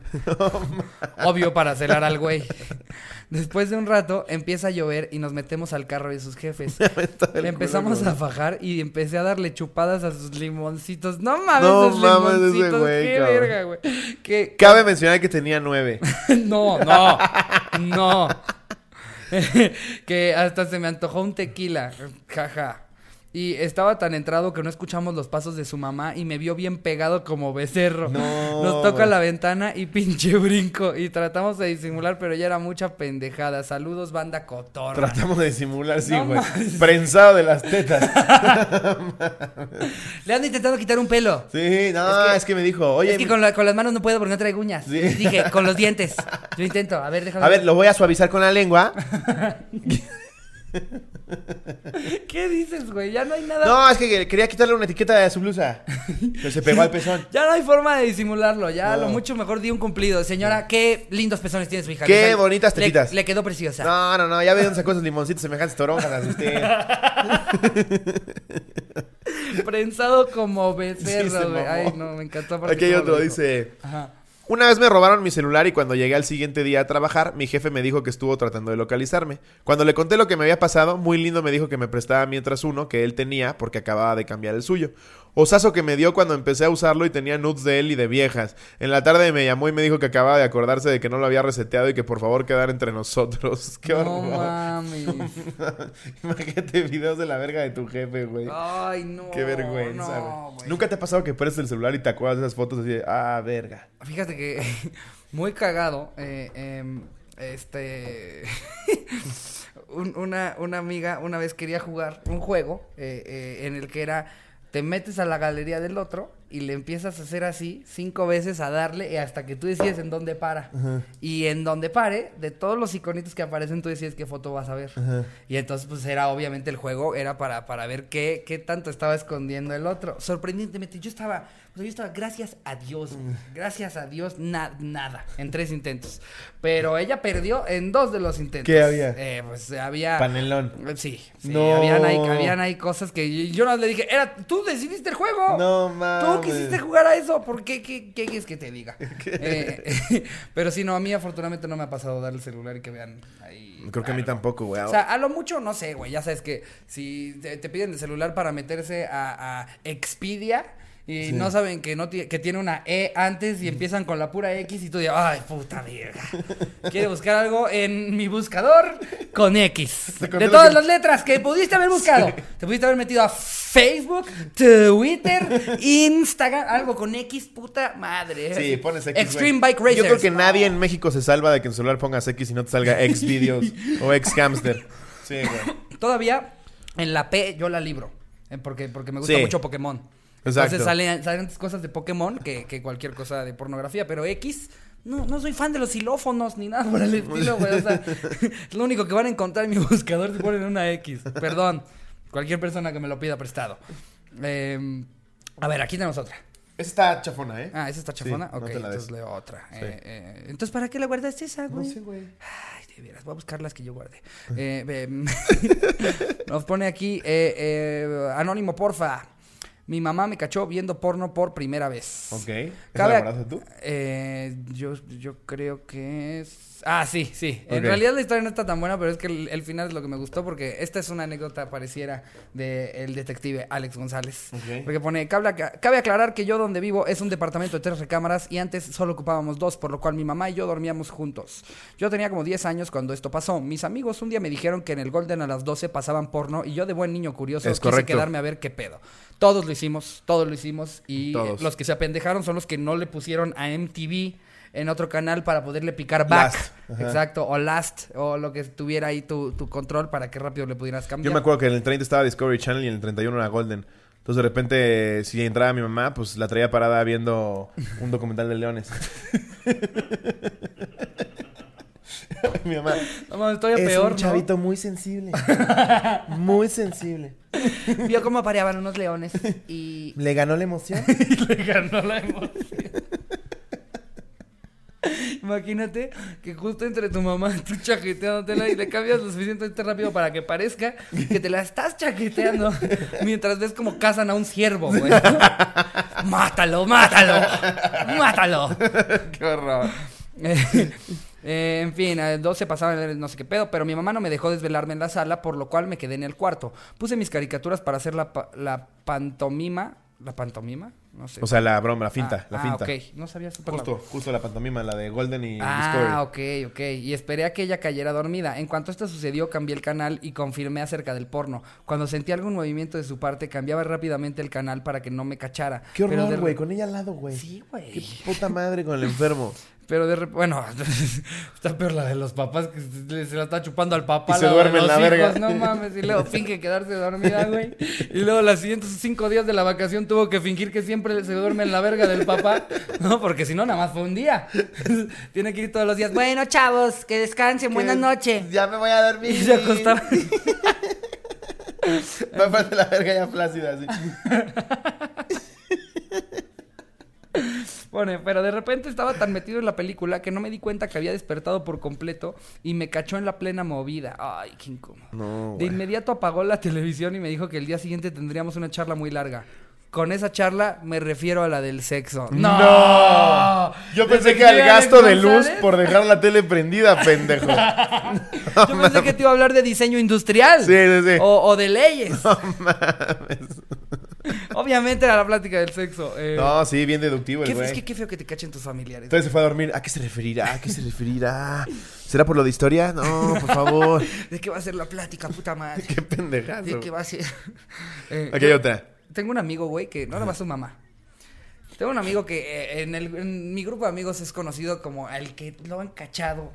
*laughs* Obvio para celar al güey. *laughs* Después de un rato, empieza a llover y nos metemos al carro de sus jefes. *laughs* culo Empezamos a fajar y empecé a darle chupadas a sus limoncitos. No mames, No esos mames, ese limoncitos. güey, qué cabrón. verga, güey. Que Cabe mencionar que tenía nueve. no, no, no. que hasta se me antojó un tequila. Jaja. Y estaba tan entrado que no escuchamos los pasos de su mamá y me vio bien pegado como becerro. No, Nos toca güey. la ventana y pinche brinco. Y tratamos de disimular, pero ya era mucha pendejada. Saludos, banda cotorra. Tratamos de disimular, sí, güey. Prensado de las tetas. *laughs* *laughs* Le ando intentando quitar un pelo. Sí, no, Es es que- que, me dijo, oye, es que mi- con, la- con las manos no puedo porque no traigo uñas. Sí. Dije, con los dientes. *laughs* Yo intento. A ver, déjame. a ver, lo voy a suavizar con la lengua. *laughs* ¿Qué dices, güey? Ya no hay nada. No, es que quería quitarle una etiqueta de su blusa. Pero se pegó al pezón. *laughs* Ya no hay forma de disimularlo. Ya No. lo mucho mejor di un cumplido. Señora, qué lindos pezones tiene su hija. Qué bonitas le- tetitas. Le, quedó preciosa. No, no, no, ya ve dónde sacó esos limoncitos semejantes toronjas, usted. *laughs* Prensado como becerro, güey. Ay, no, me encantó. Aquí hay otro, dice. Ajá. Una vez me robaron mi celular y cuando llegué al siguiente día a trabajar, mi jefe me dijo que estuvo tratando de localizarme. Cuando le conté lo que me había pasado, muy lindo me dijo que me prestaba mientras uno que él tenía porque acababa de cambiar el suyo. Osazo que me dio cuando empecé a usarlo y tenía nudes de él y de viejas. En la tarde me llamó y me dijo que acababa de acordarse de que no lo había reseteado y que por favor quedara entre nosotros. *laughs* Qué No horror. mames. *laughs* Imagínate videos de la verga de tu jefe, güey. Ay, no. Qué vergüenza, no, güey. ¿Nunca te ha pasado que prestes el celular y te acuerdas de esas fotos así de, ah, verga? Fíjate que *laughs* muy cagado. eh, em, este. un- una, una amiga una vez quería jugar un juego eh, eh, en el que era. Te metes a la galería del otro y le empiezas a hacer así cinco veces a darle y hasta que tú decides en dónde para. Y en donde pare, de todos los iconitos que aparecen, tú decides qué foto vas a ver. Y entonces, pues era obviamente el juego, era para, para ver qué, qué tanto estaba escondiendo el otro. Sorprendentemente, yo estaba, o sea, yo estaba, gracias a Dios, gracias a Dios, na- nada, en tres intentos. Pero ella perdió en dos de los intentos. ¿Qué había? Eh, pues había. Panelón. Sí, sí, No. habían, ahí, habían ahí cosas que yo, yo no le dije, era, tú decidiste el juego. No Tú mames. quisiste jugar a eso, ¿por qué? ¿Qué, qué quieres que te diga? *laughs* Eh, *laughs* pero sí, no, a mí afortunadamente no me ha pasado dar el celular y que vean ahí. Creo que a mí tampoco, güey. O sea, a lo mucho, no sé, güey. Ya sabes que si te, te piden el celular para meterse a, a Expedia y Sí. no saben que no que tiene una E antes y empiezan con la pura X y tú dices, ay, puta verga. *laughs* Quiere buscar algo en mi buscador con X. De todas que- las letras que pudiste haber buscado. Te pudiste haber metido a Facebook, Twitter, *laughs* Instagram, algo con X, puta madre. Sí, pones X. Extreme. Bike Racers. Yo creo que nadie en México se salva de que en celular pongas X y no te salga X *laughs* videos o X hamster. Sí, güey. Todavía en la P yo la libro. eh, Porque, porque me gusta Sí. mucho Pokémon. Exacto. Entonces salen, salen antes cosas de Pokémon que, que cualquier cosa de pornografía. Pero X, no, no soy fan de los xilófonos ni nada por el estilo, güey. O sea, es *laughs* lo único que van a encontrar en mi *laughs* buscador si ponen una X. Perdón. Cualquier persona que me lo pida prestado. Eh, a ver, aquí tenemos otra. Esa está chafona, ¿eh? Ah, ¿esa está chafona? Sí, no ok, entonces leo otra. Sí. Eh, eh, entonces, ¿para qué la guardaste esa, No güey? sé, güey. Ay, de veras, voy a buscar las que yo guardé. *laughs* Eh, em, nos pone aquí, Anónimo, porfa. Mi mamá me cachó viendo porno por primera vez. Ok. ¿Esa Cabe la ac- guardaste tú? Eh, yo, yo creo que es. Ah, sí, sí. En realidad la historia no está tan buena, pero es que el, el final es lo que me gustó porque esta es una anécdota pareciera del detective Alex González. Porque pone, cabe, cabe aclarar que yo donde vivo es un departamento de tres recámaras y antes solo ocupábamos dos, por lo cual mi mamá y yo dormíamos juntos. Yo tenía como 10 años cuando esto pasó. Mis amigos un día me dijeron que en el Golden a las 12 pasaban porno y yo de buen niño curioso Es quise correcto. quedarme a ver qué pedo. Todos lo hicimos, todos lo hicimos y Todos. los que se apendejaron son los que no le pusieron a MTV en otro canal para poderle picar back. Last. Exacto, o last, o lo que tuviera ahí tu, tu control para que rápido le pudieras cambiar. Yo me acuerdo que en el 30 estaba Discovery Channel y en el 31 era Golden. Entonces de repente, si entraba mi mamá, pues la traía parada viendo un documental de leones. *laughs* mi mamá. No mames, todavía peor, ¿no? muy sensible. *laughs* Muy sensible. Vio cómo apareaban unos leones y *laughs* ¿Le ganó la emoción? le ganó la emoción. Imagínate que justo entre tu mamá y *laughs* tú chaqueteándotela y le cambias lo suficientemente rápido para que parezca que te la estás chaqueteando mientras ves como cazan a un ciervo, güey. *laughs* ¡Mátalo, mátalo! ¡Mátalo! Qué horror. Eh, eh, en fin, a las 12 pasaban no sé qué pedo, pero mi mamá no me dejó desvelarme en la sala, por lo cual me quedé en el cuarto. Puse mis caricaturas para hacer la, pa- la pantomima. ¿La pantomima? No sé. O sea, la broma, la finta, Ah, la ah, finta. ok. No sabía esa palabra. Justo, justo la pantomima, la de Golden y Ah, Discovery. ok, ok. Y esperé a que ella cayera dormida. En cuanto esto sucedió, cambié el canal y confirmé acerca del porno. Cuando sentí algún movimiento de su parte, cambiaba rápidamente el canal para que no me cachara. Qué horror, güey, con ella al lado, güey. Sí, güey. Qué puta madre con el enfermo. *laughs* Pero de repente, bueno, *laughs* está peor la de los papás que se, la está chupando al papá. Y se duerme en la hijos, verga. No mames, y luego *laughs* finge quedarse dormida, güey. Y luego los siguientes cinco días de la vacación tuvo que fingir que siempre se duerme en la verga del papá. No, porque si no, nada más fue un día. *laughs* Tiene que ir todos los días. Bueno, chavos, que descansen, buenas noches. Ya me voy a dormir. *laughs* Y se acostaba. *laughs* Papá de la verga ya plácida, así. Pone, pero de repente estaba tan metido en la película que no me di cuenta que había despertado por completo y me cachó en la plena movida. Ay, qué incómodo. No, De inmediato apagó la televisión y me dijo que el día siguiente tendríamos una charla muy larga. Con esa charla me refiero a la del sexo. ¡No! Yo pensé que al gasto de luz por dejar la tele prendida, pendejo. *laughs* Yo pensé que te iba a hablar de diseño industrial. Sí, sí, sí. O, o de leyes. *laughs* Obviamente era la plática del sexo. eh. No, sí, bien deductivo el Qué, güey. es que qué feo que te cachen tus familiares. Entonces se fue a dormir. ¿A qué se referirá? ¿A qué se referirá? ¿Será por lo de historia? No, por favor. *laughs* ¿De qué va a ser la plática, puta madre? qué pendejazo. ¿De qué va a ser? Eh, Aquí hay yo- otra. Tengo un amigo, güey, que no nada más su mamá. Tengo un amigo que eh, en, el, en mi grupo de amigos es conocido como el que lo han cachado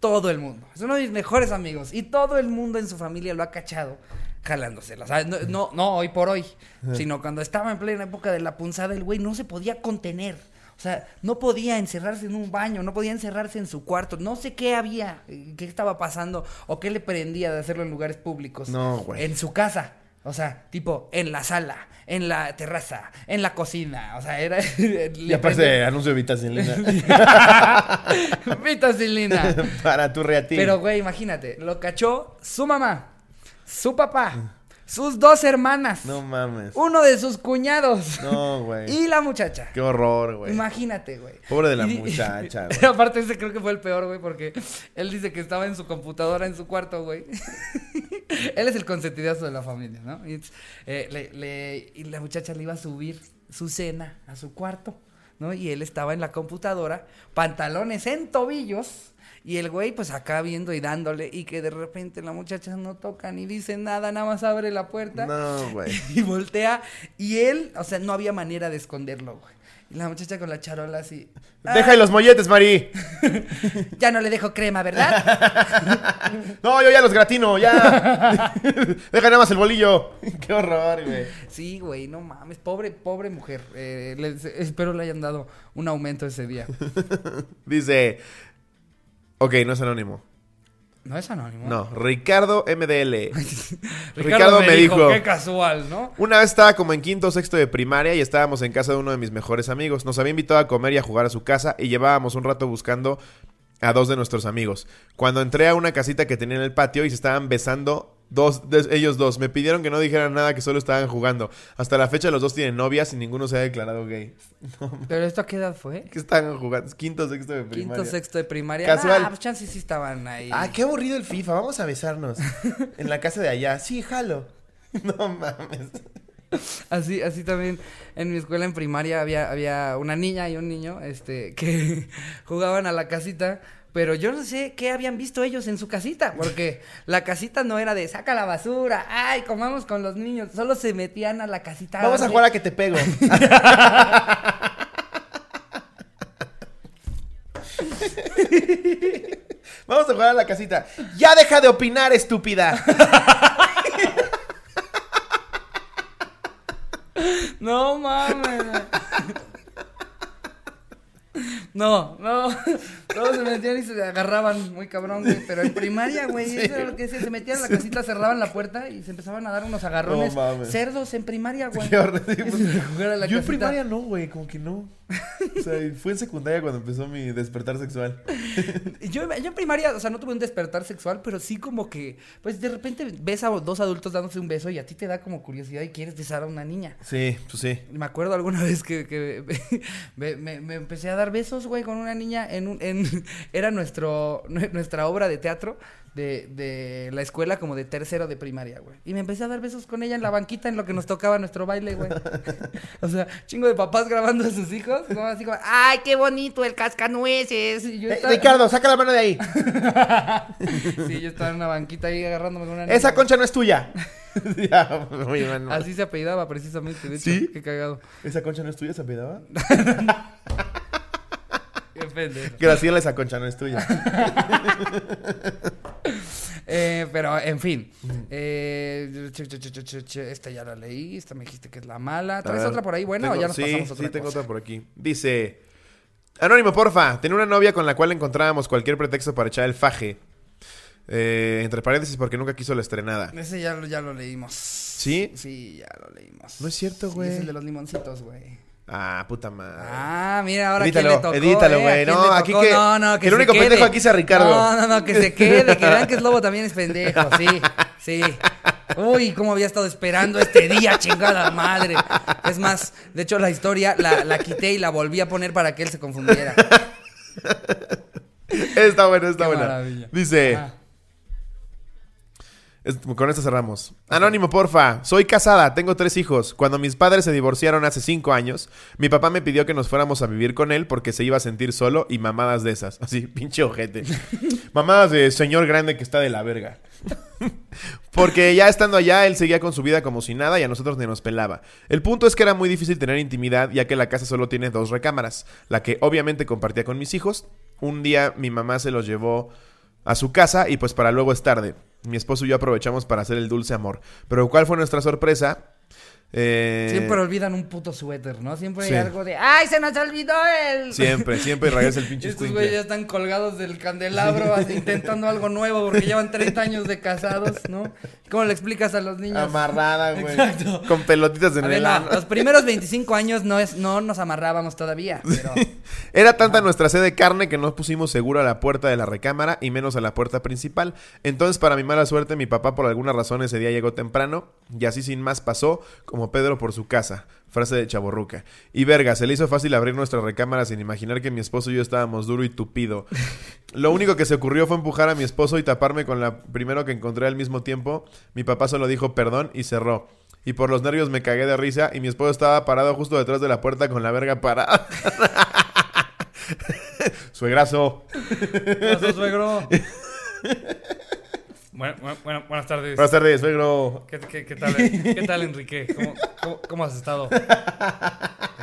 todo el mundo. Es uno de mis mejores amigos y todo el mundo en su familia lo ha cachado jalándosela. O sea, no, no, no hoy por hoy, sino cuando estaba en plena época de la punzada, el güey no se podía contener. O sea, no podía encerrarse en un baño, no podía encerrarse en su cuarto. No sé qué había, eh, qué estaba pasando o qué le prendía de hacerlo en lugares públicos. No, güey. En su casa. O sea, tipo, en la sala, en la terraza, en la cocina. O sea, era. *laughs* Y aparte, anuncio de vitacilina. *laughs* Vitacilina. *laughs* Para tu reatín. Pero, güey, imagínate, lo cachó su mamá, su papá, sus dos hermanas, No mames. uno de sus cuñados No, güey. y la muchacha. Qué horror, güey. Imagínate, güey. Pobre de la Y muchacha, güey. Aparte, ese creo que fue el peor, güey, porque él dice que estaba en su computadora en su cuarto, güey. *laughs* él es el consentidazo de la familia, ¿no? Y, eh, le- le- y la muchacha le iba a subir su cena a su cuarto, ¿no? Y él estaba en la computadora, pantalones en tobillos. Y el güey, pues acá viendo y dándole, y que de repente la muchacha no toca ni dice nada, nada más abre la puerta No, güey. *laughs* y voltea. Y él, o sea, no había manera de esconderlo, güey. Y la muchacha con la charola así. Deja ahí los molletes, Mari. *laughs* Ya no le dejo crema, ¿verdad? *laughs* No, yo ya los gratino, ya. *laughs* Deja nada más el bolillo. Qué horror, güey. Sí, güey, no mames. Pobre, pobre mujer. Eh, les- espero le hayan dado un aumento ese día. Dice. Ok, no es anónimo. No es anónimo. No, Ricardo MDL. *laughs* Ricardo, Ricardo me, me dijo, dijo- qué casual, ¿no? Una vez estaba como en quinto o sexto de primaria y estábamos en casa de uno de mis mejores amigos. Nos había invitado a comer y a jugar a su casa y llevábamos un rato buscando a dos de nuestros amigos. Cuando entré a una casita que tenía en el patio y se estaban besando Dos, de- ellos dos. Me pidieron que no dijeran nada, que solo estaban jugando. Hasta la fecha los dos tienen novias y ninguno se ha declarado gay. *laughs* ¿Pero esto a qué edad fue? ¿Qué estaban jugando? Quinto, sexto de primaria. Quinto, sexto de primaria. Casual. Ah, pues chances sí estaban ahí. Ah, qué aburrido el FIFA. Vamos a besarnos. *laughs* en la casa de allá. Sí, jalo. *laughs* No mames. Así, así también en mi escuela en primaria había, había una niña y un niño, este, que jugaban a la casita, pero yo no sé qué habían visto ellos en su casita, porque *laughs* la casita no era de saca la basura, ay, comamos con los niños, solo se metían a la casita. Vamos a jugar a que te pego. *laughs* Vamos a jugar a la casita. Ya deja de opinar, estúpida. *laughs* No mames. No, no. Todos se metían y se agarraban muy cabrón, güey. Pero en primaria, güey, eso era lo que decía. Se metían a la casita, cerraban la puerta y se empezaban a dar unos agarrones. No mames. cerdos en primaria, güey. Qué horrible. Yo en casita. primaria no, güey, como que no. O sea, fue en secundaria cuando empezó mi despertar sexual. *laughs* Yo, yo en primaria, o sea, no tuve un despertar sexual, pero sí como que, pues de repente ves a dos adultos dándose un beso y a ti te da como curiosidad y quieres besar a una niña. Sí, pues sí. Me acuerdo alguna vez que, que *laughs* me, me- me empecé a dar besos, güey, con una niña en un... En, *laughs* era nuestro, nue- nuestra obra de teatro de, de la escuela como de tercero de primaria, güey. Y me empecé a dar besos con ella en la banquita en lo que nos tocaba nuestro baile, güey. *laughs* O sea, chingo de papás grabando a sus hijos, ¿no? Así como, ¡ay, qué bonito el cascanueces! Y yo Eh, estaba- Ricardo, saca la mano de ahí. *laughs* Sí, yo estaba en una banquita ahí agarrándome con una niña. Esa güey. concha no es tuya. ya, muy. Así se apellidaba precisamente, de hecho. ¿Sí? Qué cagado. ¿Esa concha no es tuya, se apellidaba? Pendejo. Graciela, esa concha no es tuya. *laughs* Eh, pero, en fin. Eh, esta ya la leí. Esta me dijiste que es la mala. ¿Traes ver, otra por ahí buena tengo- o ya nos sí, pasamos otra Sí, tengo cosa? otra por aquí. Dice... Anónimo, porfa. Tenía una novia con la cual encontrábamos cualquier pretexto para echar el faje. Eh, entre paréntesis, porque nunca quiso la estrenada. Ese ya, lo- ya lo leímos. ¿Sí? Sí, ya lo leímos. No es cierto, Sí, güey. es el de los limoncitos, güey. Ah, puta madre. Ah, mira, ahora Edítalo, quién le tocó, edítalo, eh? güey. ¿A quién No, aquí que- No, no, que el único quede. pendejo aquí sea Ricardo. No, no, no, que se quede, que vean que es lobo también es pendejo, sí, sí. Uy, cómo había estado esperando este día, chingada madre. Es más, de hecho la historia la, la quité y la volví a poner para que él se confundiera. Está buena, está Qué buena. maravilla. Dice... Con esto cerramos. Anónimo, porfa. Soy casada, tengo tres hijos. Cuando mis padres se divorciaron hace cinco años, mi papá me pidió que nos fuéramos a vivir con él porque se iba a sentir solo y mamadas de esas. Así, *laughs* pinche ojete. *laughs* mamadas de señor grande que está de la verga. *laughs* porque ya estando allá, él seguía con su vida como si nada y a nosotros ni nos pelaba. El punto es que era muy difícil tener intimidad ya que la casa solo tiene dos recámaras. La que obviamente compartía con mis hijos. Un día mi mamá se los llevó a su casa y pues para luego es tarde. Mi esposo y yo aprovechamos para hacer el dulce amor. Pero ¿cuál fue nuestra sorpresa? Eh, Siempre olvidan un puto suéter, ¿no? Siempre Sí. hay algo de ¡Ay, se nos olvidó el! Siempre, siempre regresa el pinche Estos güeyes ya están colgados del candelabro así, intentando algo nuevo porque llevan 30 años de casados, ¿no? ¿Cómo le explicas a los niños? Amarrada, güey. Exacto. Con pelotitas en A ver, no, los primeros 25 años no es no nos amarrábamos todavía, pero *laughs* Era tanta nuestra sed de carne que no pusimos seguro a la puerta de la recámara y menos a la puerta principal. Entonces, para mi mala suerte, mi papá por alguna razón ese día llegó temprano y así sin más pasó como Pedro por su casa. Frase de chaborruca. Y verga, se le hizo fácil abrir nuestra recámara sin imaginar que mi esposo y yo estábamos duro y tupido. *laughs* Lo único que se ocurrió fue empujar a mi esposo y taparme con la primero que encontré al mismo tiempo. Mi papá solo dijo perdón y cerró. Y por los nervios me cagué de risa y mi esposo estaba parado justo detrás de la puerta con la verga parada. *laughs* Suegrazo. suegro. *laughs* Bueno, buenas tardes. Buenas tardes, suegro. ¿Qué, qué- qué tal? ¿Qué tal, Enrique? ¿Cómo, cómo, cómo has estado? *laughs*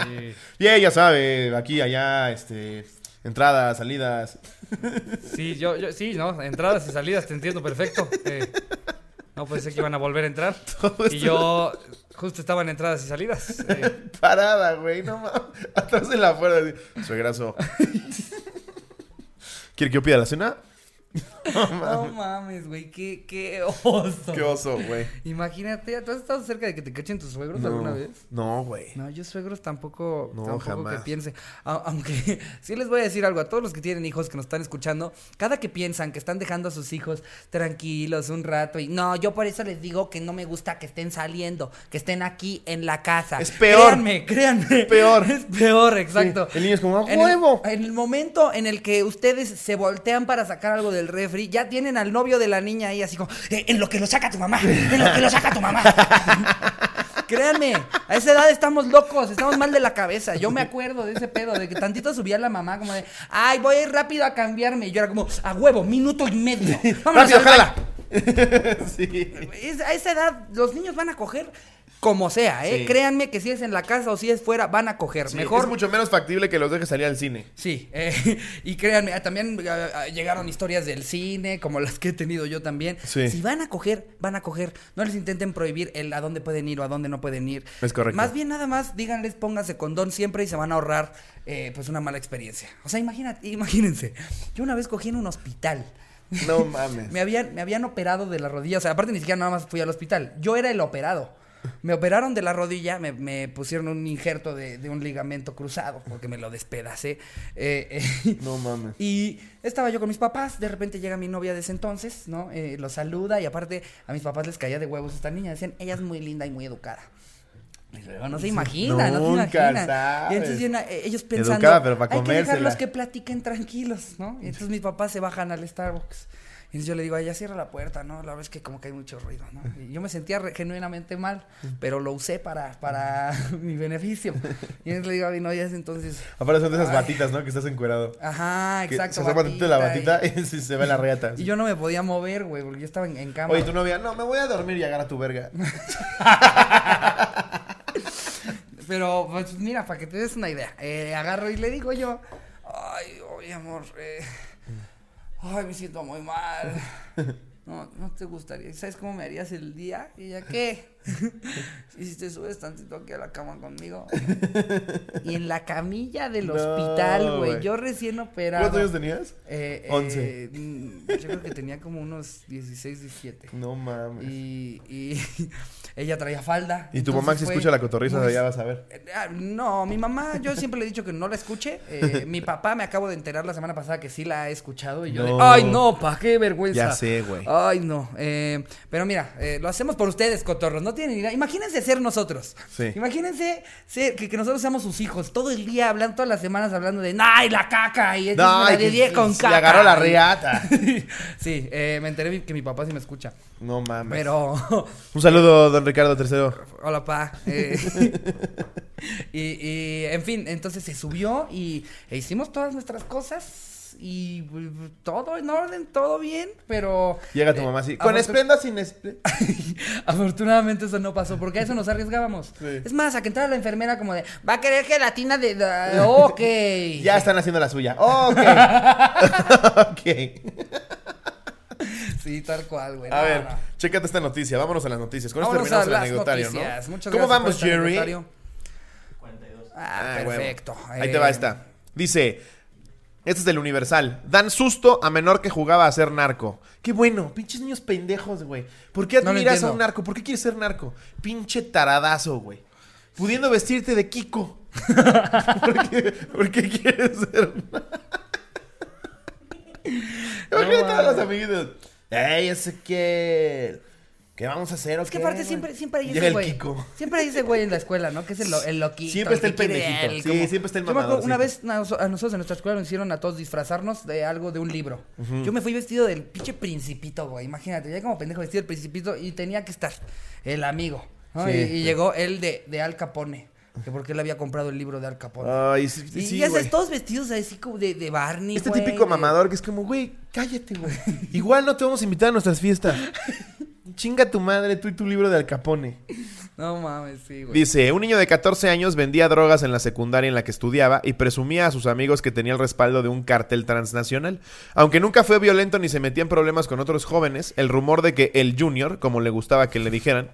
Sí, Bien, ya sabe, aquí, allá, este, entradas, salidas. sí, yo, yo, sí, ¿no? Entradas y salidas, te entiendo perfecto. Eh, no pensé que iban a volver a entrar. *laughs* Todo Y yo justo estaba en entradas y salidas. Eh, *laughs* parada, güey, no mames. Atrás de la puerta. Suegrazo. ¿Quiere que yo pida la cena? No *laughs* mames, güey, qué, qué oso. Qué oso, güey. Imagínate, ¿tú has estado cerca de que te cachen tus suegros No. alguna vez? No, güey. No, yo suegros tampoco, No, tampoco jamás. que piense. A- aunque *laughs* sí les voy a decir algo a todos los que tienen hijos que nos están escuchando, cada que piensan que están dejando a sus hijos tranquilos un rato y no, yo por eso les digo que no me gusta que estén saliendo, que estén aquí en la casa. Es peor. Créanme, créanme. Peor. *laughs* Es peor, exacto. Sí, el niño es como, ¡a En huevo! El, en el momento en el que ustedes se voltean para sacar algo del ya tienen al novio de la niña ahí así como, "Eh, en lo que lo saca tu mamá, en lo que lo saca tu mamá. *laughs* Créanme, a esa edad estamos locos, estamos mal de la cabeza. Yo me acuerdo de ese pedo, de que tantito subía la mamá como de, ay, voy a ir rápido a cambiarme. Y yo era como, a huevo, minuto y medio. Vámonos ¡Rápido, al baño". jálala! *laughs* sí. Es- a esa edad los niños van a coger como sea, ¿eh? Sí. Créanme que si es en la casa o si es fuera, van a coger. Sí, Mejor Es mucho menos factible que los dejes salir al cine. Sí, eh, *laughs* y créanme, ah, también ah, ah, llegaron historias del cine, como las que he tenido yo también. Sí. Si van a coger, van a coger. No les intenten prohibir el a dónde pueden ir o a dónde no pueden ir. Es correcto. Más bien nada más díganles, pónganse condón siempre y se van a ahorrar eh, pues una mala experiencia. O sea, imagínate, imagínense. Yo una vez cogí en un hospital. No mames. *laughs* Me habían, me habían operado de la rodilla. O sea, aparte ni siquiera nada más fui al hospital. Yo era el operado. Me operaron de la rodilla, me, me pusieron un injerto de, de un ligamento cruzado porque me lo despedacé. Eh, eh, No mames. y estaba yo con mis papás, de repente llega mi novia de ese entonces, ¿no? Eh, los saluda y aparte a mis papás les caía de huevos esta niña. Decían, ella es muy linda y muy educada. No se imagina, no se Nunca imagina. sabes. Y entonces eh, ellos pensando, Educada, pero pa' hay que dejarlos comérsela". que platiquen tranquilos, ¿no? Y entonces mis papás se bajan al Starbucks. Y entonces yo le digo, ay, ya cierra la puerta, ¿no? La verdad es que como que hay mucho ruido, ¿no? Y yo me sentía re- genuinamente mal, pero lo usé para, para *laughs* mi beneficio. Y entonces le digo a mi novia, entonces, Aparte son de esas Ay. batitas, ¿no? Que estás encuerado. ajá, Que exacto. Se asoma tantito la batita *laughs* y, se ve la reata. *laughs* Y, y yo no me podía mover, güey, porque yo estaba en, en cama. Oye, tu novia, no, me voy a dormir y agarra tu verga. Pero, pues mira, para que te des una idea, eh, agarro y le digo yo, ay, oye, amor, eh, ay, me siento muy mal. *laughs* No, no te gustaría. ¿Sabes cómo me harías el día? Y ella, ¿qué? Y si te subes tantito aquí a la cama conmigo. *laughs* y en la camilla del No, hospital, güey, yo recién operado. ¿Cuántos años tenías? Eh, Once. eh, mm, yo creo que tenía como unos 16, 17. No mames. Y, y *laughs* ella traía falda. Y tu mamá si fue escucha la cotorriza de allá vas a ver. eh, ah, No, mi mamá, yo siempre le he dicho que no la escuche. Eh, mi papá me acabo de enterar la semana pasada que sí la ha escuchado. Y yo, de, No. ay, no, pa, qué vergüenza. Ya sé, güey. Ay, no. pero mira, lo hacemos por ustedes, cotorros. No tienen idea. Imagínense ser nosotros. Sí. Imagínense ser, que, que nosotros seamos sus hijos. Todo el día hablando, todas las semanas hablando de, ¡ay, la caca! Y es No, la y de que 10 con caca. agarró la Y- riata. *laughs* sí, eh, me enteré que mi papá sí me escucha. No mames. Pero *laughs* Un saludo, don Ricardo III. Hola, pa. Eh, *laughs* y, y, en fin, entonces se subió y e hicimos todas nuestras cosas y pues, todo en orden, todo bien, pero... Llega tu mamá así. Con esplenda sin esplenda. *laughs* Afortunadamente eso no pasó, porque a eso nos arriesgábamos. Sí. Es más, a que entrara la enfermera como de, va a querer gelatina de... de- *laughs* ok. Ya están haciendo la suya. ok. *laughs* ok. Sí, tal cual, güey. A No, ver, no. chécate esta noticia. Vámonos a las noticias. Con esto terminamos a el anecdotario, noticias. ¿no? Muchas ¿Cómo vamos, este Jerry? anecdotario. Ah, Ah, perfecto. Ahí te va Eh, esta. Dice, este es del Universal. Dan susto a menor que jugaba a ser narco. Qué bueno, pinches niños pendejos, güey. ¿Por qué No admiras a un narco? ¿Por qué quieres ser narco? Pinche taradazo, güey. Pudiendo vestirte de Kiko. *laughs* ¿Por qué, por qué quieres ser Imagínate a los amiguitos. ¡Ey, ese que... ¿Qué vamos a hacer? o Es que qué, aparte güey?" siempre, siempre hay ese güey. Siempre hay ese güey en la escuela, ¿no? Que es el, el loquito. Siempre está el pendejito. Sí, siempre está el Yo me acuerdo, Una vez a nosotros en nuestra escuela nos hicieron a todos disfrazarnos de algo de un libro. Yo me fui vestido del pinche principito, güey. Imagínate, ya como pendejo vestido del principito y tenía que estar el amigo. ¿no? Sí, y, llegó él de, de Al Capone. Que porque él había comprado el libro de Al Capone. Ay, sí, y sí, ya sabes, todos vestidos así como de, de Barney. Este güey, típico de- mamador que es como, güey, cállate, güey. *laughs* Igual no te vamos a invitar a nuestras fiestas. *laughs* Chinga tu madre, tú y tu libro de Al Capone. No mames, sí, güey. Dice, un niño de 14 años vendía drogas en la secundaria en la que estudiaba y presumía a sus amigos que tenía el respaldo de un cártel transnacional. Aunque nunca fue violento ni se metía en problemas con otros jóvenes, el rumor de que el Junior, como le gustaba que le dijeran,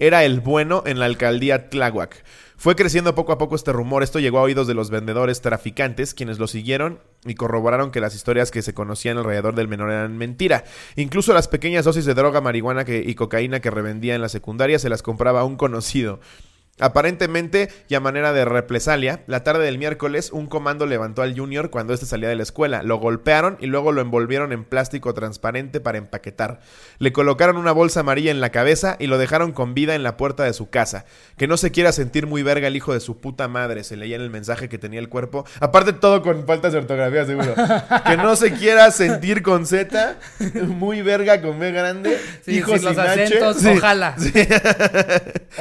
era el bueno en la alcaldía Tláhuac. Fue creciendo poco a poco este rumor. Esto llegó a oídos de los vendedores traficantes, quienes lo siguieron y corroboraron que las historias que se conocían alrededor del menor eran mentira. Incluso las pequeñas dosis de droga, marihuana y cocaína que revendía en la secundaria se las compraba a un conocido. Aparentemente, y a manera de represalia, la tarde del miércoles un comando levantó al Junior cuando éste salía de la escuela. Lo golpearon y luego lo envolvieron en plástico transparente para empaquetar. Le colocaron una bolsa amarilla en la cabeza y lo dejaron con vida en la puerta de su casa. Que no se quiera sentir muy verga el hijo de su puta madre, se leía en el mensaje que tenía el cuerpo. Aparte todo con faltas de ortografía, seguro. que no se quiera sentir con Z, muy verga con B grande, Sí, hijo los sin H. acentos, Sí. ojalá. *laughs*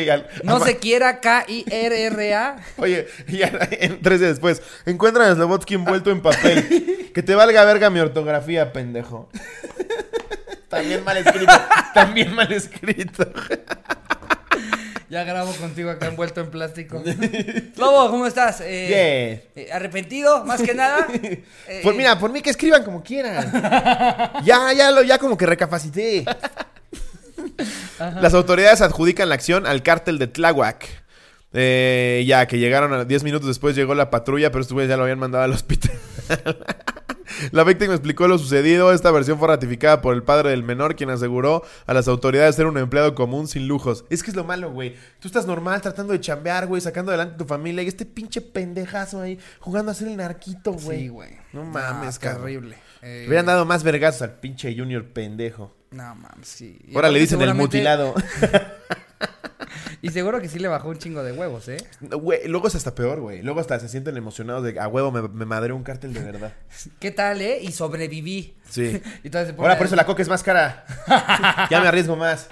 Oye, no ama- se quiera K-I-R-R-A. *laughs* Oye, ya en, tres días después, encuentran a Slobotsky envuelto en papel. Que te valga verga mi ortografía, pendejo. *laughs* También mal escrito. También mal escrito. *laughs* Ya grabo contigo acá envuelto en plástico. Lobo, ¿cómo estás? Eh, eh, ¿Arrepentido, más que nada? Eh, Pues mira, por mí que escriban como quieran. Ya, ya, lo, ya como que recapacité. Las autoridades adjudican la acción al cártel de Tláhuac. Eh, ya que llegaron a 10 minutos después llegó la patrulla, pero estos güeyes ya lo habían mandado al hospital. *laughs* La víctima explicó lo sucedido. Esta versión fue ratificada por el padre del menor, quien aseguró a las autoridades ser un empleado común sin lujos. Es que es lo malo, güey. Tú estás normal tratando de chambear, güey, sacando adelante a tu familia. Y este pinche pendejazo ahí jugando a ser el narquito, güey. Sí, güey. No mames, qué cabrón. horrible. Eh, hubieran dado más vergazos al pinche Junior pendejo. No mames, sí. Y Ahora le dicen el seguramente- mutilado. *laughs* Y seguro que sí le bajó un chingo de huevos, ¿eh? Güey, luego es hasta peor, güey. Luego hasta se sienten emocionados de a huevo me, me madré un cártel de verdad. *laughs* ¿Qué tal, eh? Y sobreviví. Sí. *laughs* Y entonces se pone- Ahora por eso la coca es más cara. ya me arriesgo más.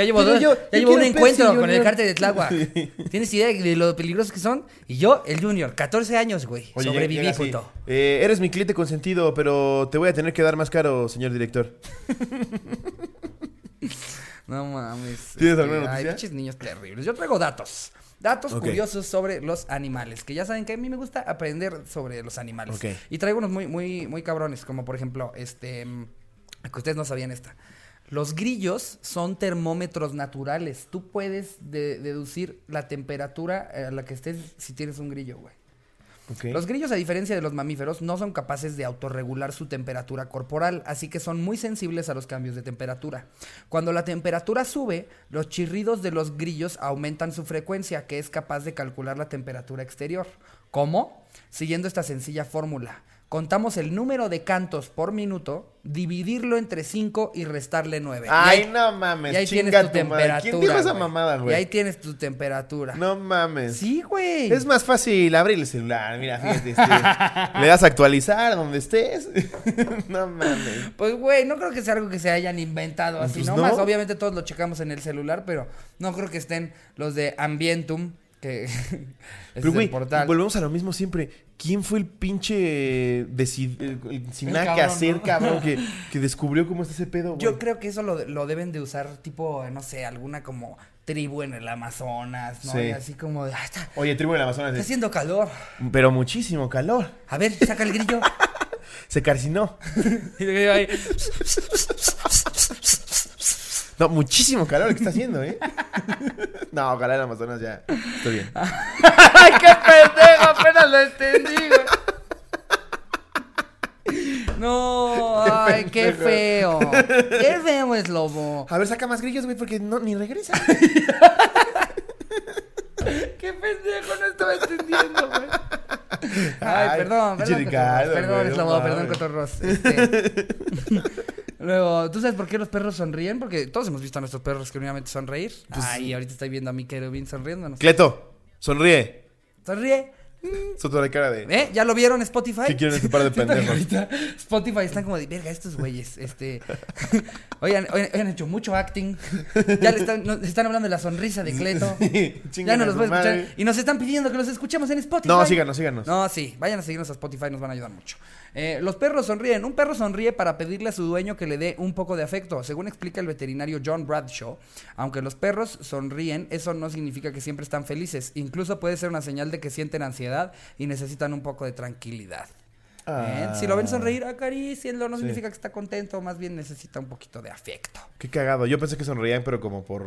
Ya llevo, dos- yo- ya llevo un encuentro Pepsi, con el cártel de Tláhuac. *laughs* ¿Tienes idea de lo peligrosos que son? Y yo, el Junior, 14 años, güey. Oye, Sobreviví, llega así, puto. eh, eres mi cliente consentido, pero te voy a tener que dar más caro, señor director. *laughs* No mames. ¿Tienes este, alguna Ay, noticia? pinches niños terribles. Yo traigo datos. Datos Ok. curiosos sobre los animales. Que ya saben que a mí me gusta aprender sobre los animales. Y traigo unos muy, muy, muy cabrones. Como por ejemplo, este. mm, Que ustedes no sabían esta. Los grillos son termómetros naturales. Tú puedes de- deducir la temperatura a la que estés si tienes un grillo, güey. Los grillos, a diferencia de los mamíferos, no son capaces de autorregular su temperatura corporal, así que son muy sensibles a los cambios de temperatura. Cuando la temperatura sube, los chirridos de los grillos aumentan su frecuencia, que es capaz de calcular la temperatura exterior. ¿Cómo? Siguiendo esta sencilla fórmula. Contamos el número de cantos por minuto, dividirlo entre 5 y restarle 9. Ay, no mames. Y ahí chinga tienes tu tu madre. temperatura. ¿Quién dijo esa güey. mamada, Y güey? ahí tienes tu temperatura. No mames. Sí, güey. Es más fácil abrir el celular. Mira, fíjate. este, le das a actualizar donde estés. *laughs* no mames. Pues, güey, no creo que sea algo que se hayan inventado así Pues nomás. no. Obviamente todos lo checamos en el celular, pero no creo que estén los de Ambientum, que *laughs* ese Pero, es güey, el volvemos a lo mismo siempre. ¿Quién fue el pinche el, el sin El nada que hacer, ¿no? cabrón, que, *laughs* que descubrió cómo está ese pedo, güey? Yo creo que eso lo, lo deben de usar tipo, no sé, alguna como tribu en el Amazonas, ¿no? Sí. Y así como de, "Ah, está, Oye, tribu del Amazonas. está es- haciendo calor. Pero muchísimo calor. A ver, saca el grillo. *laughs* Se carcinó. Y el ahí, No, muchísimo calor el que está haciendo, ¿eh? *laughs* no, ojalá el Amazonas ya. Estoy bien. ¡Ay, qué pendejo! Apenas lo entendí, güey. No, ay, qué feo. Qué feo es lobo. A ver, saca más grillos, güey, porque no, ni regresa. Qué pendejo, no estaba entendiendo, güey. Ay, perdón, perdón, Ricardo, perdón, es perdón, cotorros. Este... *laughs* Luego, ¿tú sabes por qué los perros sonríen? Porque todos hemos visto a nuestros perros genuinamente sonreír. Pues Ay, ahorita estoy viendo a mi querubín sonriéndonos. Cleto, sonríe. Sonríe. Su toda la cara de. ¿Eh? ¿Ya lo vieron Spotify? ¿Qué quieren par de *laughs* pendejos? ahorita Spotify están como de verga estos güeyes. Este. *laughs* Oigan, oigan, han hecho mucho acting. Ya le están, nos están hablando de la sonrisa de Cleto. *laughs* Ya no los voy a escuchar. madre. Y nos están pidiendo que los escuchemos en Spotify. No, síganos, síganos. No, sí, vayan a seguirnos a Spotify, nos van a ayudar mucho. Eh, los perros sonríen. Un perro sonríe para pedirle a su dueño que le dé un poco de afecto. Según explica el veterinario John Bradshaw, aunque los perros sonríen, eso no significa que siempre están felices. Incluso puede ser una señal de que sienten ansiedad y necesitan un poco de tranquilidad. ¿Eh? Ah. Si lo ven sonreír, acarícienlo. No Sí. significa que está contento, más bien necesita un poquito de afecto. Qué cagado. Yo pensé que sonreían, pero como por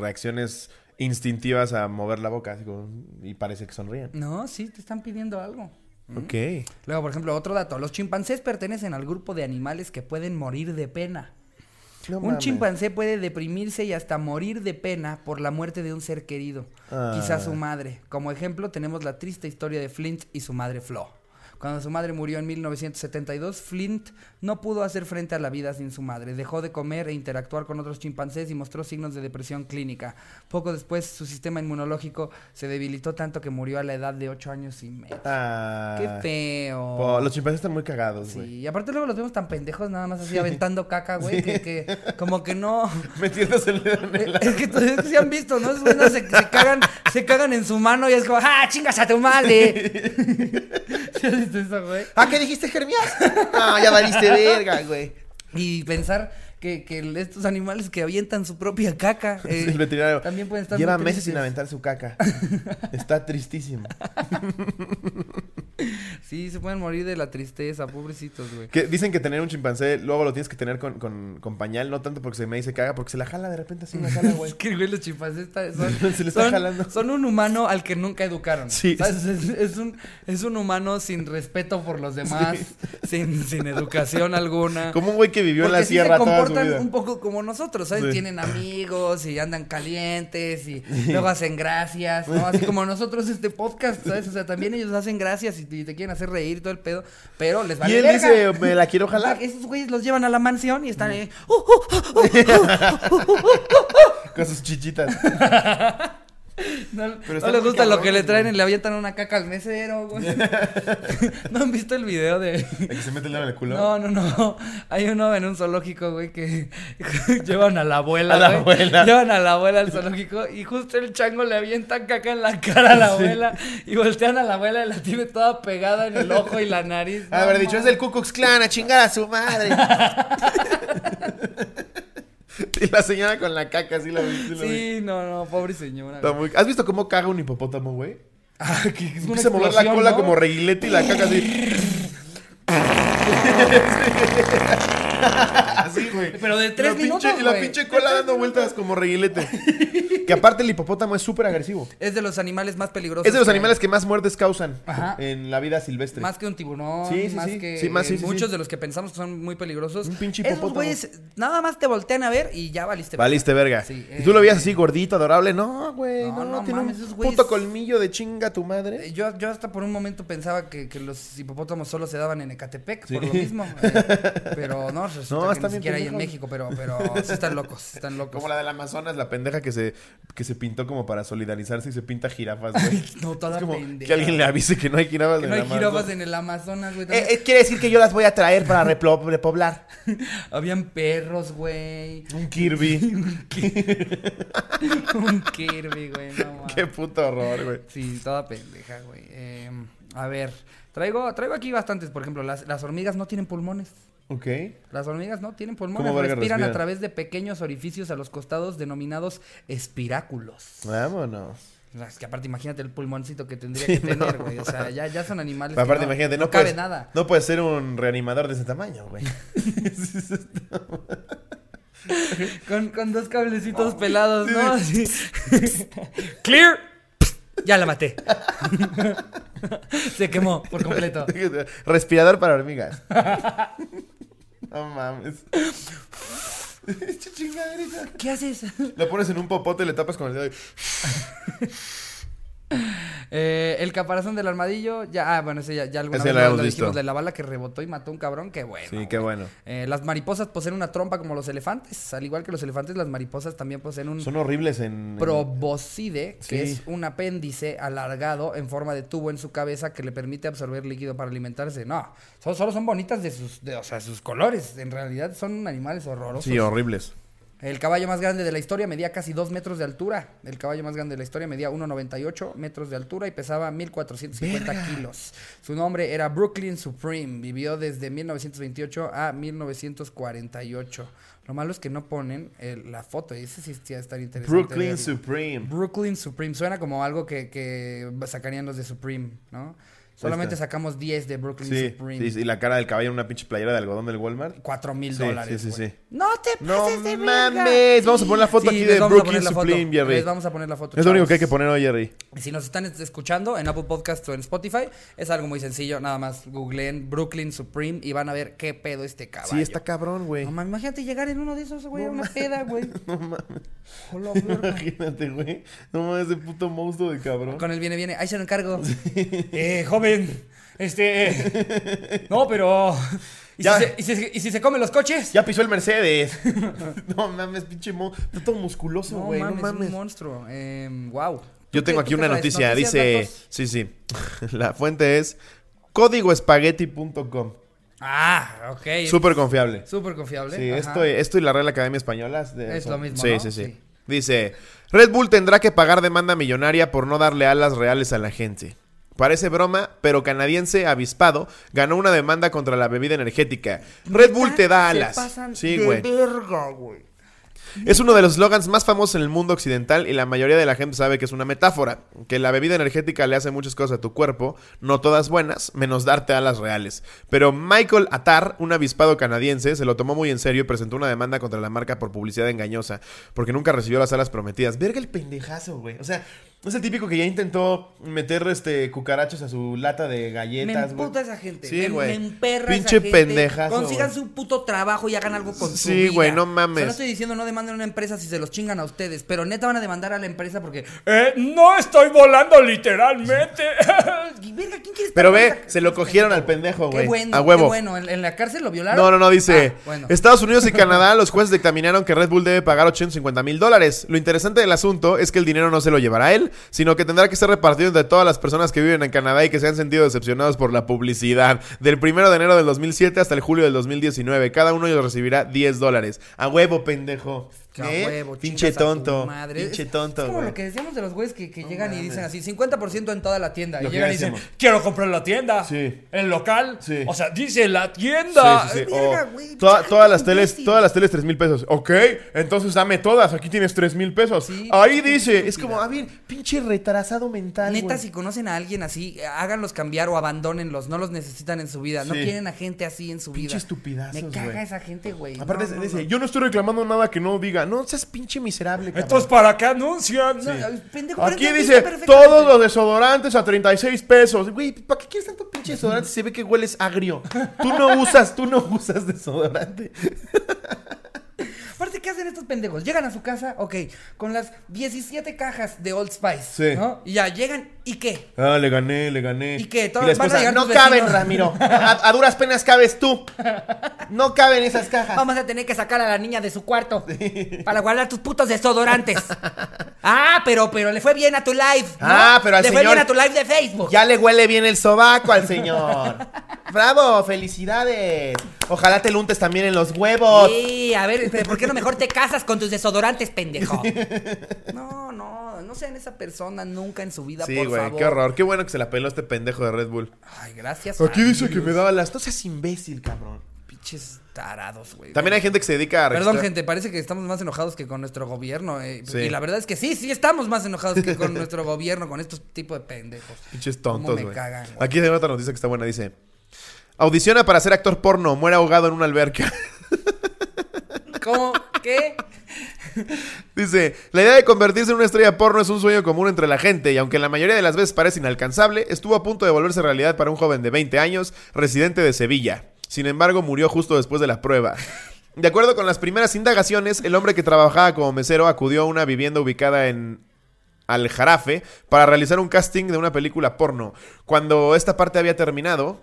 reacciones instintivas a mover la boca así como- y parece que sonríen. No, sí, te están pidiendo algo. Ok. Luego, por ejemplo, otro dato. Los chimpancés pertenecen al grupo de animales que pueden morir de pena. No un mames. chimpancé puede deprimirse y hasta morir de pena por la muerte de un ser querido, Ah. quizás su madre. Como ejemplo tenemos la triste historia de Flint y su madre Flo. Cuando su madre murió en 1972, Flint no pudo hacer frente a la vida sin su madre. Dejó de comer e interactuar con otros chimpancés y mostró signos de depresión clínica. Poco después, su sistema inmunológico se debilitó tanto que murió a la edad de 8 años y medio. Ah. ¡Qué feo! Po- los chimpancés están muy cagados, Sí, güey. y aparte luego los vemos tan pendejos, nada más así aventando caca, güey, que, que como que no... *laughs* Metiéndose el dedo en el... Es que se han visto, ¿no? Se, se cagan, se cagan en su mano y es como, ¡ah, chingas a tu madre! ¿Sí has visto eso, güey? ¿Ah, qué dijiste, Jeremías? No, *laughs* ya valiste verga, güey. Y pensar que, que estos animales que avientan su propia caca *laughs* eh, el veterinario también pueden estar lleva meses sin aventar su caca. Está tristísimo. *laughs* Sí, se pueden morir de la tristeza, pobrecitos, güey. Que dicen que tener un chimpancé luego lo tienes que tener con, con, con pañal, no tanto porque se me dice caga, porque se la jala de repente así la jala, *laughs* güey. Es que, güey, los chimpancés está- son, *laughs* Se le está son- jalando. son un humano al que nunca educaron. Sí. ¿sabes? Es, es un, es un humano sin respeto por los demás, *laughs* sin, sin educación alguna. Como un güey que vivió en la sí sierra se toda su comportan vida. un poco como nosotros, ¿sabes? Sí. Tienen amigos y andan calientes y luego hacen gracias, ¿no? Así como nosotros este podcast, ¿sabes? O sea, también ellos hacen gracias y, y te quieren hacer reír y todo el pedo, pero les Y vale él verga. dice, me la quiero *laughs* jalar. Esos güeyes los llevan a la mansión y están ahí. "Uh, *laughs* uh, *laughs* Con sus chichitas. No, Pero no les gusta lo que le traen y le avientan una caca al mesero, güey. *laughs* ¿No han visto el video de...? ¿De que se mete el dedo en el culo? No, no, no. Hay uno en un zoológico, güey, que *laughs* llevan a la abuela, A la güey. abuela. Llevan a la abuela al zoológico y justo el chango le avienta caca en la cara a la *laughs* abuela y voltean a la abuela y la tiene toda pegada en el ojo y la nariz. A ver, No, dicho, es del Ku Klux Klan, a chingar a su madre. *laughs* y la señora con la caca, así la vi. sí la vi. Sí, no, no, pobre señora. Está güey. muy- ¿Has visto cómo caga un hipopótamo, güey? Ah, que es Empieza a mover la cola ¿no? como reguilete y la caca así. *laughs* *laughs* así, güey. Pero de tres La pinche- minutos, Y la pinche cola dando vueltas como reguilete. *laughs* que aparte el hipopótamo es súper agresivo. Es de los animales más peligrosos. Es de los que animales que más muertes causan Ajá. en la vida silvestre. Más que un tiburón, Sí, sí, más sí. que Sí, más, muchos sí. de los que pensamos que son muy peligrosos. Un pinche Esos hipopótamo. güeyes nada más te voltean a ver y ya valiste. Valiste verga. Sí, y tú lo eh, veías así gordito, adorable. No, güey. No, No, no tiene mames, un esos puto colmillo de chinga tu madre. Eh, Yo, yo hasta por un momento pensaba que, que los hipopótamos solo se daban en Ecatepec, por lo mismo. *laughs* eh, pero no, resulta No, que están ni bien siquiera hay en. México, pero, pero sí están locos, están locos. Como la del Amazonas, la pendeja que se, que se pintó como para solidarizarse y se pinta jirafas, güey. No, toda es como pendeja. que alguien le avise que no hay jirafas Que en no hay el jirafas Amazonas. en el Amazonas, güey. Eh, eh, quiere decir que yo las voy a traer para repoblar. *laughs* Habían perros, güey. Un Kirby. *laughs* *laughs* Un Kirby, güey, no mames. Qué puto horror, güey. Sí, toda pendeja, güey. Eh, a ver, traigo, traigo aquí bastantes. Por ejemplo, las, las hormigas no tienen pulmones. Ok. Las hormigas no tienen pulmones. ¿Cómo verga Respiran a respiran? través de pequeños orificios a los costados denominados espiráculos. Vámonos. Es que aparte, imagínate el pulmoncito que tendría que tener, güey. O sea, ya, ya son animales. que Aparte, no, imagínate, no, no, cabe puedes, nada. no puedes ser un reanimador de ese tamaño, güey. *laughs* Con, con dos cablecitos pelados, ¿no? Así. *laughs* Clear. Ya la maté. *laughs* Se quemó por completo. Respirador para hormigas. No mames. *laughs* ¿Qué haces? Lo pones en un popote y le tapas con el dedo. y- *laughs* Eh, el caparazón del armadillo, ya, ah, bueno, ese ya, ya alguna Ese vez lo dijimos de la bala que rebotó y mató a un cabrón, qué bueno. Sí, qué bueno. Eh, las mariposas poseen una trompa como los elefantes. Al igual que los elefantes, las mariposas también poseen un Son horribles en. proboscide, que es un apéndice alargado en forma de tubo en su cabeza que le permite absorber líquido para alimentarse. No, solo, solo son bonitas de sus, de, o sea, sus colores. En realidad son animales horrorosos. Sí, horribles. El caballo más grande de la historia medía casi 2 metros de altura. El caballo más grande de la historia medía 1,98 metros de altura y pesaba 1.450 kilos. Su nombre era Brooklyn Supreme. Vivió desde 1928 a 1948. Lo malo es que no ponen el- la foto. Y ese sí estar interesante. Brooklyn verlo. Supreme. Brooklyn Supreme. Suena como algo que, que sacarían los de Supreme, ¿no? Solamente sacamos 10 de Brooklyn Sí, Supreme. sí, y la cara del caballo en una pinche playera de algodón del Walmart. 4 mil dólares. sí, sí, sí. No te No pases de mames, vamos a poner la foto aquí de Brooklyn. Supreme, Jerry. Les vamos a poner la foto. Es lo único que hay que poner hoy, Jerry. Si nos están escuchando en Apple Podcast o en Spotify, es algo muy sencillo. Nada más googleen Brooklyn Supreme y van a ver qué pedo este caballo. Sí, está cabrón, güey. No mames, imagínate llegar en uno de esos, güey, a una peda, güey. *laughs* No mames. *laughs* Imagínate, güey. No mames, ese puto monstruo de cabrón. Con el viene, viene. Ahí se lo encargo. Eh, joven. Este. eh, no, pero. ¿y si, Ya. se, y, si, y si se comen los coches? Ya pisó el Mercedes. *laughs* no mames, pinche monstruo. Está todo musculoso, güey. No mames, mames. un monstruo. Wow. Yo tengo aquí una noticia. Dice. Sí, sí. *laughs* La fuente es códigoespagueti.com. Ah, ok. Súper confiable. Súper confiable. Sí, ajá. esto, esto y la Real Academia Española. de- Es son- lo mismo, Sí, ¿no? sí, sí, Sí. Dice: Red Bull tendrá que pagar demanda millonaria por no darle alas reales a la gente. Parece broma, pero canadiense avispado ganó una demanda contra la bebida energética. Red Bull te da alas. Sí, güey. Es uno de los slogans más famosos en el mundo occidental y la mayoría de la gente sabe que es una metáfora, que la bebida energética le hace muchas cosas a tu cuerpo, no todas buenas, menos darte alas reales. Pero Michael Attar, un avispado canadiense, se lo tomó muy en serio y presentó una demanda contra la marca por publicidad engañosa, porque nunca recibió las alas prometidas. Verga el pendejazo, güey. O sea, es el típico que ya intentó meter este cucarachos a su lata de Me galletas, güey. emputa esa gente. Sí, me, güey. me emperra Pinche esa gente. pendejazo, Consigan güey. su puto trabajo y hagan algo con su Sí, güey, no mames. no estoy diciendo no demanden a una empresa si se los chingan a ustedes, pero neta van a demandar a la empresa porque eh, no estoy volando literalmente. *laughs* Verga, ¿quién quiere Pero ve, esa- se lo cogieron al pendejo, Qué güey. bueno, a huevo. qué bueno. ¿En, en la cárcel lo violaron? No, no, no, dice. Ah, bueno. Estados Unidos y *laughs* Canadá, los jueces dictaminaron que Red Bull debe pagar 850 mil dólares. Lo interesante del asunto es que el dinero no se lo llevará él, sino que tendrá que ser repartido entre todas las personas que viven en Canadá y que se han sentido decepcionados por la publicidad. Del 1 de enero del 2007 hasta el julio del 2019. Cada uno ellos recibirá 10 dólares. A huevo, pendejo. ¿Eh? huevo, Pinche tonto. madre. Pinche tonto, Es como güey. lo que decíamos de los güeyes que, que No llegan y dicen así, 50% en toda la tienda. Lo y llegan y dicen, quiero comprar la tienda. Sí. El local. Sí. O sea, dice la tienda. Sí, sí, sí. Verga, O güey, toda- pinche todas las teles, todas las teles 3 mil pesos. Ok, entonces dame todas. Aquí tienes 3 mil pesos. Sí, Ahí pinche dice. Es como, a ver, pinche retrasado mental. Neta, güey. si conocen a alguien así, háganlos cambiar o abandónenlos. No los necesitan en su vida. No quieren a gente así en su Pinche vida. estupidazos, Me caga güey. esa gente, güey. Aparte, dice, yo no estoy reclamando nada que no diga. No seas pinche miserable, cabrón. Entonces, ¿para qué anuncian? Sí. No, ay, pendejo, pero Aquí dice, todos los desodorantes a 36 pesos. Güey, ¿para qué quieres tanto pinche desodorante? Se ve que hueles agrio. Tú no usas, tú no *laughs* usas desodorante. Aparte, ¿qué hacen estos pendejos? Llegan a su casa, ok, con las 17 cajas de Old Spice. Sí. ¿no? Y ya llegan, ¿y qué? Ah, le gané, le gané. ¿Y qué? Y Todos la van a llegar no caben, vecinos". Ramiro. A, a duras penas cabes tú. No caben esas cajas. Vamos a tener que sacar a la niña de su cuarto para guardar tus putos desodorantes. ah, pero, pero le fue bien a tu live. ¿no? Ah, pero al le señor- fue bien a tu live de Facebook. Ya le huele bien el sobaco al señor. Bravo, felicidades. Ojalá te lo untes también en los huevos. Sí, a ver, ¿por qué no mejor te casas con tus desodorantes, pendejo? *laughs* No, no, no sean esa persona nunca en su vida, Sí, por güey, favor. qué horror. Qué bueno que se la peló este pendejo de Red Bull. Ay, gracias. Aquí dice que me daba las... No seas imbécil, cabrón. Pinches tarados, güey. También hay gente que se dedica a Perdón, registrar- gente, parece que estamos más enojados que con nuestro gobierno. eh. Sí. Y la verdad es que sí, sí estamos más enojados que con *laughs* nuestro gobierno, con estos tipos de pendejos. Pinches Cómo tontos, me güey. cagan, güey. Aquí hay otra noticia que está buena. Dice... Audiciona para ser actor porno. Muere ahogado en una alberca. *laughs* ¿Cómo? ¿Qué? Dice, la idea de convertirse en una estrella porno es un sueño común entre la gente y aunque la mayoría de las veces parece inalcanzable, estuvo a punto de volverse realidad para un joven de 20 años, residente de Sevilla. Sin embargo, murió justo después de la prueba. De acuerdo con las primeras indagaciones, el hombre que trabajaba como mesero acudió a una vivienda ubicada en Al Jarafe para realizar un casting de una película porno. Cuando esta parte había terminado,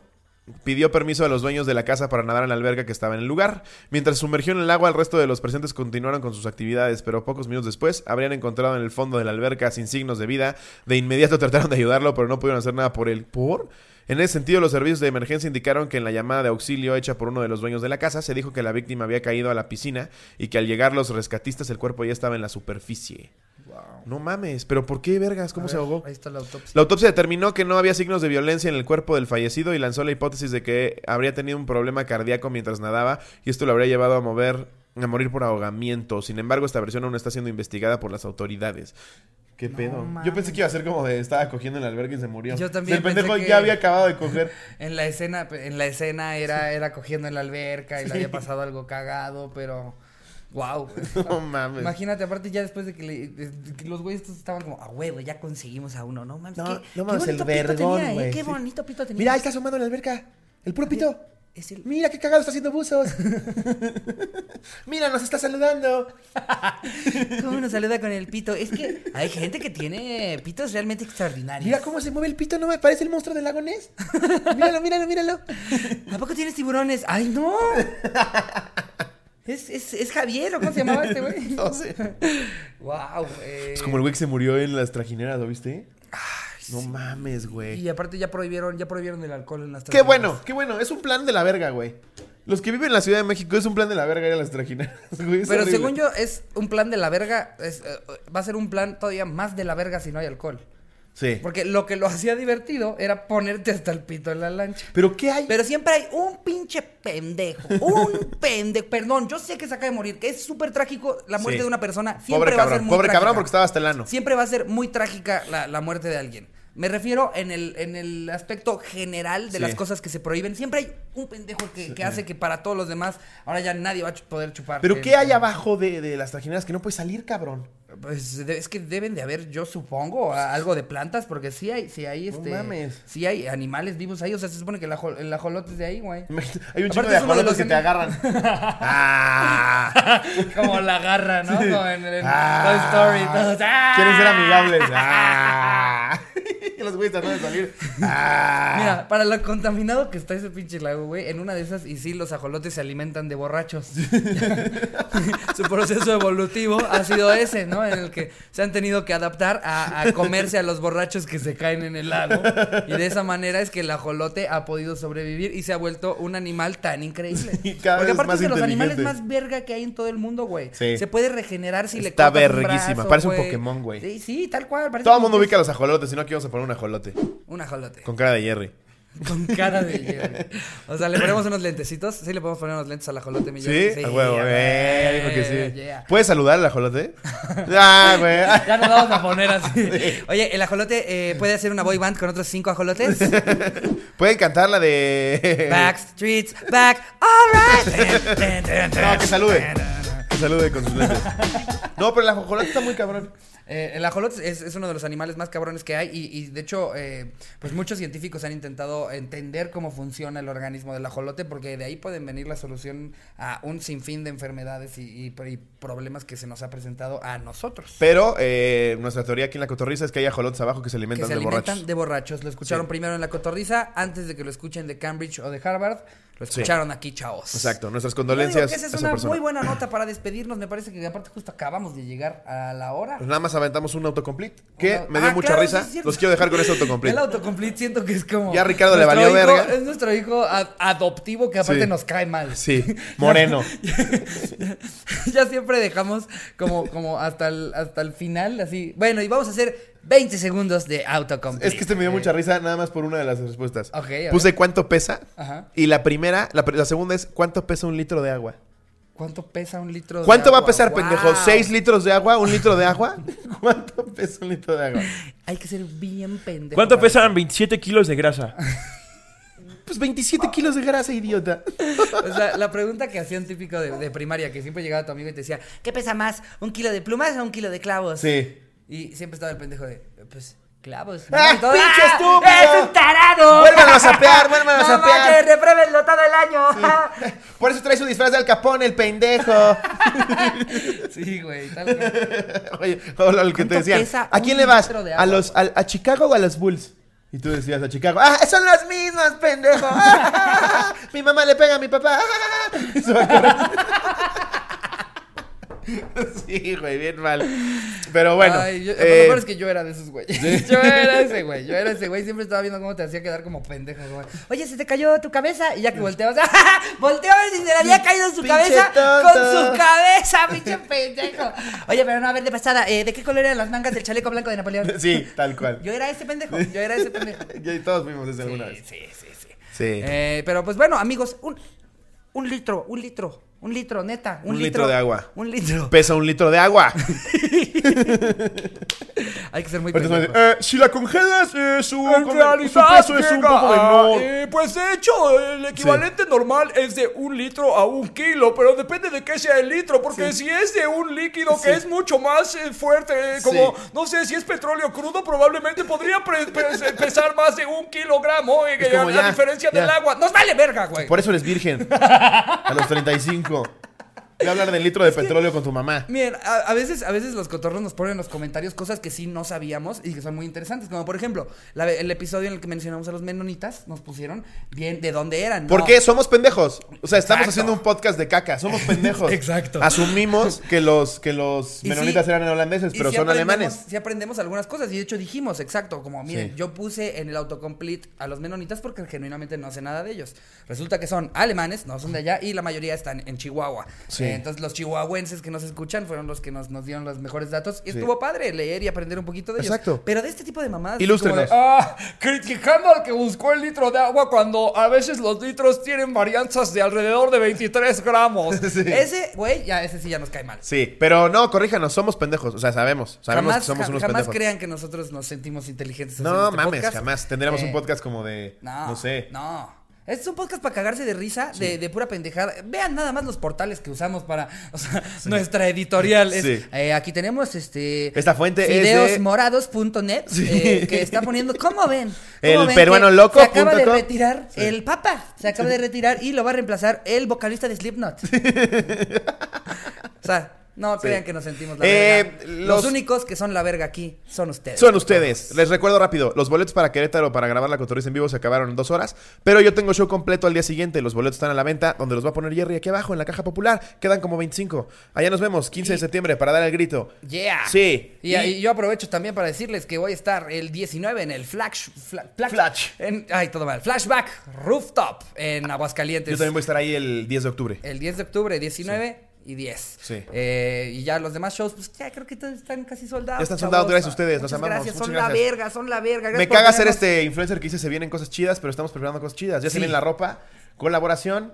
pidió permiso a los dueños de la casa para nadar en la alberca que estaba en el lugar. Mientras sumergió en el agua, el resto de los presentes continuaron con sus actividades, pero pocos minutos después habrían encontrado en el fondo de la alberca sin signos de vida. De inmediato *laughs* trataron de ayudarlo, pero no pudieron hacer nada por él. ¿Por? En ese sentido, los servicios de emergencia indicaron que en la llamada de auxilio hecha por uno de los dueños de la casa se dijo que la víctima había caído a la piscina y que al llegar los rescatistas el cuerpo ya estaba en la superficie. No mames, pero ¿por qué vergas? ¿Cómo A se ver, ahogó? Ahí está la autopsia. La autopsia determinó que no había signos de violencia en el cuerpo del fallecido y lanzó la hipótesis de que habría tenido un problema cardíaco mientras nadaba y esto lo habría llevado a mover a morir por ahogamiento. Sin embargo, esta versión aún está siendo investigada por las autoridades. ¿Qué No pedo? mames. Yo pensé que iba a ser como de estaba cogiendo en el albergue y se murió. Yo también El pendejo ya había acabado de coger. *laughs* En la escena, en la escena era, era cogiendo en la alberca y le había pasado algo cagado, pero wow. *laughs* No *laughs* mames. Imagínate, aparte ya después de que, le- de que los güeyes estos estaban como, a huevo, ya conseguimos a uno, no mames. No, qué, no qué mames, el bonito pito vergón, tenía, ¿eh? güey, Qué sí. bonito pito tenía. Mira, ahí está asomado en la alberca. El puro pito. Es el... Mira qué cagado está haciendo buzos. *laughs* Mira, nos está saludando. ¿Cómo nos saluda con el pito? Es que hay gente que tiene pitos realmente extraordinarios. Mira cómo se mueve el pito, ¿no me parece el monstruo del lago Ness? Míralo, míralo, míralo. ¿A poco tienes tiburones? ¡Ay, no! Es, es, es Javier, ¿o cómo se llamaba este güey? *laughs* No sé. Wow, eh, Es como el güey que se murió en las trajineras, ¿lo viste? no mames, güey. Y aparte ya prohibieron, ya prohibieron el alcohol en las Qué trajineras. bueno, qué bueno. Es un plan de la verga, güey. Los que viven en la Ciudad de México es un plan de la verga ir a las trajineras, *laughs* güey. Pero horrible. según yo, es un plan de la verga. es, eh, va a ser un plan todavía más de la verga si no hay alcohol. Sí. Porque lo que lo hacía divertido era ponerte hasta el pito en la lancha. Pero ¿qué hay? Pero siempre hay un pinche pendejo. Un *laughs* pendejo. Perdón, yo sé que se acaba de morir, que es súper trágico la muerte Sí. de una persona. Siempre Pobre va a ser muy pobre trágica. cabrón porque estaba hasta el ano. Siempre va a ser muy trágica la, la muerte de alguien. Me refiero en el, en el aspecto general de Sí. las cosas que se prohíben. Siempre hay un pendejo que, que hace que para todos los demás ahora ya nadie va a poder chupar. Pero ¿qué hay abajo de, de las trajineras que no puede salir, cabrón? Pues es que deben de haber, yo supongo, algo de plantas, porque sí hay, sí hay No este. mames. Sí hay animales vivos ahí. O sea, se supone que el, el ajolote es de ahí, güey. Hay un chico de ajolotes los que te agarran. *laughs* ¡Ah! *laughs* Como la garra, ¿no? Como en, en Ah. Toy Story. Todos, ¡ah! Quieren ser amigables. *laughs* ¡Ah! Y los güeyes tratando de salir. *laughs* ¡Ah! Mira, para lo contaminado que está ese pinche lago, güey, en una de esas, y sí, los ajolotes se alimentan de borrachos. *laughs* *laughs* Su proceso evolutivo ha sido ese, ¿no? En el que se han tenido que adaptar a, a comerse a los borrachos que se caen en el lago. Y de esa manera es que el ajolote ha podido sobrevivir y se ha vuelto un animal tan increíble. Cada Porque vez aparte más es de los animales más verga que hay en todo el mundo, güey. Sí. Se puede regenerar si le Está cortas un verguísima, parece un. Pokémon, güey. Sí, sí, tal cual. parece Todo el mundo que ubica a los ajolotes, si no aquí vamos a poner un ajolote. Un ajolote. Con cara de Jerry. Con cara de *laughs* Jerry. O sea, le ponemos unos lentecitos. Sí, le podemos poner unos lentes al ajolote, mi ¿Sí? Jerry. a huevo, a eh, ver, dijo que sí. yeah. ¿Puedes saludar al ajolote? *laughs* ah, güey. *laughs* Ya nos vamos a poner así. Oye, el ajolote eh, puede hacer una boy band con otros cinco ajolotes. ¿Pueden cantar la de. Backstreets back, alright. No, que salude. Que salude con sus lentes. *laughs* No, pero el ajolote está muy cabrón. Eh, el ajolote es, es uno de los animales más cabrones que hay y, y, de hecho, eh, pues muchos científicos han intentado entender cómo funciona el organismo del ajolote porque de ahí pueden venir la solución a un sinfín de enfermedades y, y- y problemas que se nos ha presentado a nosotros. Pero eh, nuestra teoría aquí en la cotorriza es que hay ajolotes abajo que se que alimentan se de alimentan borrachos. de borrachos. Lo escucharon Sí. primero en la cotorriza, antes de que lo escuchen de Cambridge o de Harvard. Lo Sí. escucharon aquí, chavos. Exacto, nuestras Yo digo condolencias que esa es a esa una persona. muy buena nota para despedirnos. Me parece que aparte justo acabamos de llegar a la hora. Pues nada más aventamos un autocomplete que Una- me dio Ah, mucha claro, risa. sí. Los quiero dejar con ese *laughs* El autocomplete. autocomplete siento que es como. Ya Ricardo le valió hijo- verga. Es nuestro hijo adoptivo que aparte Sí. nos cae mal. Sí, *laughs* *laughs* moreno. ya siempre dejamos como, como hasta, el, hasta el final, así. Bueno, y vamos a hacer 20 segundos de autocomplete. Es que este me dio mucha risa nada más por una de las respuestas. Ok, a Puse cuánto pesa. Ajá. Y la primera, la, pr- la segunda es cuánto pesa un litro de agua. ¿Cuánto pesa un litro de ¿Cuánto va a agua? pesar, Wow. pendejo? ¿Seis litros de agua? ¿Un litro de agua? *laughs* ¿Cuánto pesa un litro de agua? Hay que ser bien pendejo. ¿Cuánto pesan 27 kilos de grasa? *laughs* Pues 27 kilos de grasa, idiota. O sea, la pregunta que hacían típico de, de primaria, que siempre llegaba tu amigo y te decía, ¿qué pesa más? ¿Un kilo de plumas o un kilo de clavos? Sí. Y siempre estaba el pendejo de, pues, clavos. ¡Ah, Y todo, pinche ¡Ah, estúpido! ¡Es un tarado! Vuélvanlo a sapear, vuélvanlo a ¡No sapear. manches, repruébenlo todo el año! *laughs* Por eso trae su disfraz de Al Capone, el pendejo. *laughs* Sí, güey, tal cual. Oye, o lo que te ¿Cuánto decían. ¿A quién le vas? ¿A, los, a, a Chicago o a los Bulls? Y tú decías a Chicago. ¡Ah, son los mismos, pendejo! ¡Ah, *laughs* mi mamá le pega a mi papá. *laughs* ¡Ah! Y se va a correr. *laughs* Sí, güey, bien mal. Pero bueno. Ay, yo- eh, Lo mejor es que yo era de esos güeyes. *laughs* Yo era ese güey. Yo era ese güey. Siempre estaba viendo cómo te hacía quedar como pendejo. güey. Oye, se te cayó tu cabeza. Y ya que volteabas. *laughs* Volteó a ver si se le había caído su cabeza. tonto. Con su cabeza, pinche pendejo. Oye, pero no, a ver, de pasada. eh, ¿De qué color eran las mangas del chaleco blanco de Napoleón? Sí, tal cual. Yo era ese pendejo. Yo era ese pendejo. Ya todos fuimos ese alguna Sí, vez. sí, sí, sí. Sí. Eh, pero pues bueno, amigos, un, un litro, un litro, Un litro, neta. Un, Un litro de agua. Un litro. Pesa un litro de agua. *laughs* Hay que ser muy "Eh, si la congelas, eh, su, En su peso es un poco a, menor. eh, pues de hecho, el equivalente normal es de un litro a un kilo, pero depende de qué sea el litro, porque si es de un líquido que es mucho más eh, fuerte, eh, como, no sé, si es petróleo crudo, probablemente podría *laughs* pesar más de un kilogramo, eh, a, ya, diferencia del agua. ¡Nos vale verga, güey! Por eso eres virgen. *laughs* A los 35. quoi. Voy a hablar del litro de petróleo con tu mamá. Miren, a, a veces, a veces los cotorros nos ponen en los comentarios cosas que sí no sabíamos y que son muy interesantes. Como por ejemplo, la- el episodio en el que mencionamos a los menonitas, nos pusieron bien de dónde eran. ¿Por No. qué? Somos pendejos. O sea, estamos Exacto. haciendo un podcast de caca. Somos pendejos. *laughs* Exacto. Asumimos que los, que los menonitas sí, eran holandeses, pero son alemanes. Sí aprendemos algunas cosas y de hecho dijimos, exacto, como miren, Sí. yo puse en el autocomplete a los menonitas porque genuinamente no sé nada de ellos. Resulta que son alemanes, no son de allá y la mayoría están en Chihuahua. Sí. Eh, entonces los chihuahuenses que nos escuchan fueron los que nos, nos dieron los mejores datos y estuvo padre leer y aprender un poquito de ellos. Exacto. Pero de este tipo de mamadas. Ilústrenos. ah, criticando al que buscó el litro de agua cuando a veces los litros tienen varianzas de alrededor de 23 gramos. *laughs* Sí. Ese, güey, ya ese sí ya nos cae mal. Sí, pero no, corríjanos, somos pendejos. O sea, sabemos. Sabemos jamás que somos unos jamás pendejos. crean que nosotros nos sentimos inteligentes. No este mames, podcast. jamás. Tendríamos Eh, un podcast como de. No, sé. No. Es un podcast para cagarse de risa, de, de pura pendejada. Vean nada más los portales que usamos para. *laughs* O sea, nuestra editorial. Es, Sí. eh, aquí tenemos este. Esta fuente es de- Fideosmorados.net. eh, que está poniendo. ¿Cómo ven? El ¿Cómo ven peruano loco Se acaba de retirar el Papa. Se acaba de retirar y lo va a reemplazar el vocalista de Slipknot. *laughs* o sea. No Sí. crean que nos sentimos la Eh, verga. los- Los... únicos que son la verga aquí son ustedes. Son ustedes. Les recuerdo rápido, los boletos para Querétaro para grabar la cotorriza en vivo se acabaron en dos horas, pero yo tengo show completo al día siguiente. Los boletos están a la venta, donde los va a poner Jerry aquí abajo en la caja popular. Quedan como 25. Allá nos vemos, 15 de septiembre, para dar el grito. Yeah. Sí. Y, y yo aprovecho también para decirles que voy a estar el 19 en el Flash. fla- flash- Flash. en- ay, todo mal. Flashback Rooftop en Aguascalientes. Yo también voy a estar ahí el 10 de octubre. El 10 de octubre, 19 y 10. Sí. Eh, y ya los demás shows, pues ya creo que están casi soldados. Ya están soldados, gracias a ustedes, los amamos, Gracias, son la verga, son la verga. Me Gracias caga ser este influencer que dice se vienen cosas chidas, pero estamos preparando cosas chidas. Ya Sí. se viene la ropa. Colaboración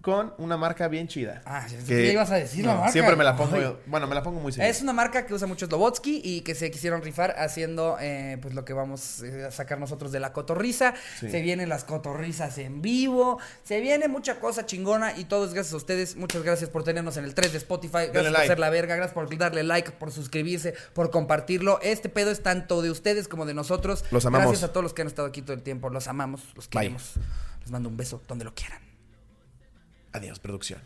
con una marca bien chida. Ah, ya ibas a decir la marca. Siempre me la pongo yo. Bueno, me la pongo muy seguido. Es una marca que usa mucho Slobotsky y que se quisieron rifar haciendo eh, pues lo que vamos eh, a sacar nosotros de la cotorriza. Sí. Se vienen las cotorrizas en vivo. Se viene mucha cosa chingona y todo es gracias a ustedes. Muchas gracias por tenernos en el 3 de Spotify. Gracias por like. ser la verga. Gracias por darle like, por suscribirse, por compartirlo. Este pedo es tanto de ustedes como de nosotros. Los amamos. Gracias a todos los que han estado aquí todo el tiempo. Los amamos, los Bye. queremos. Les mando un beso donde lo quieran. Adiós, producción.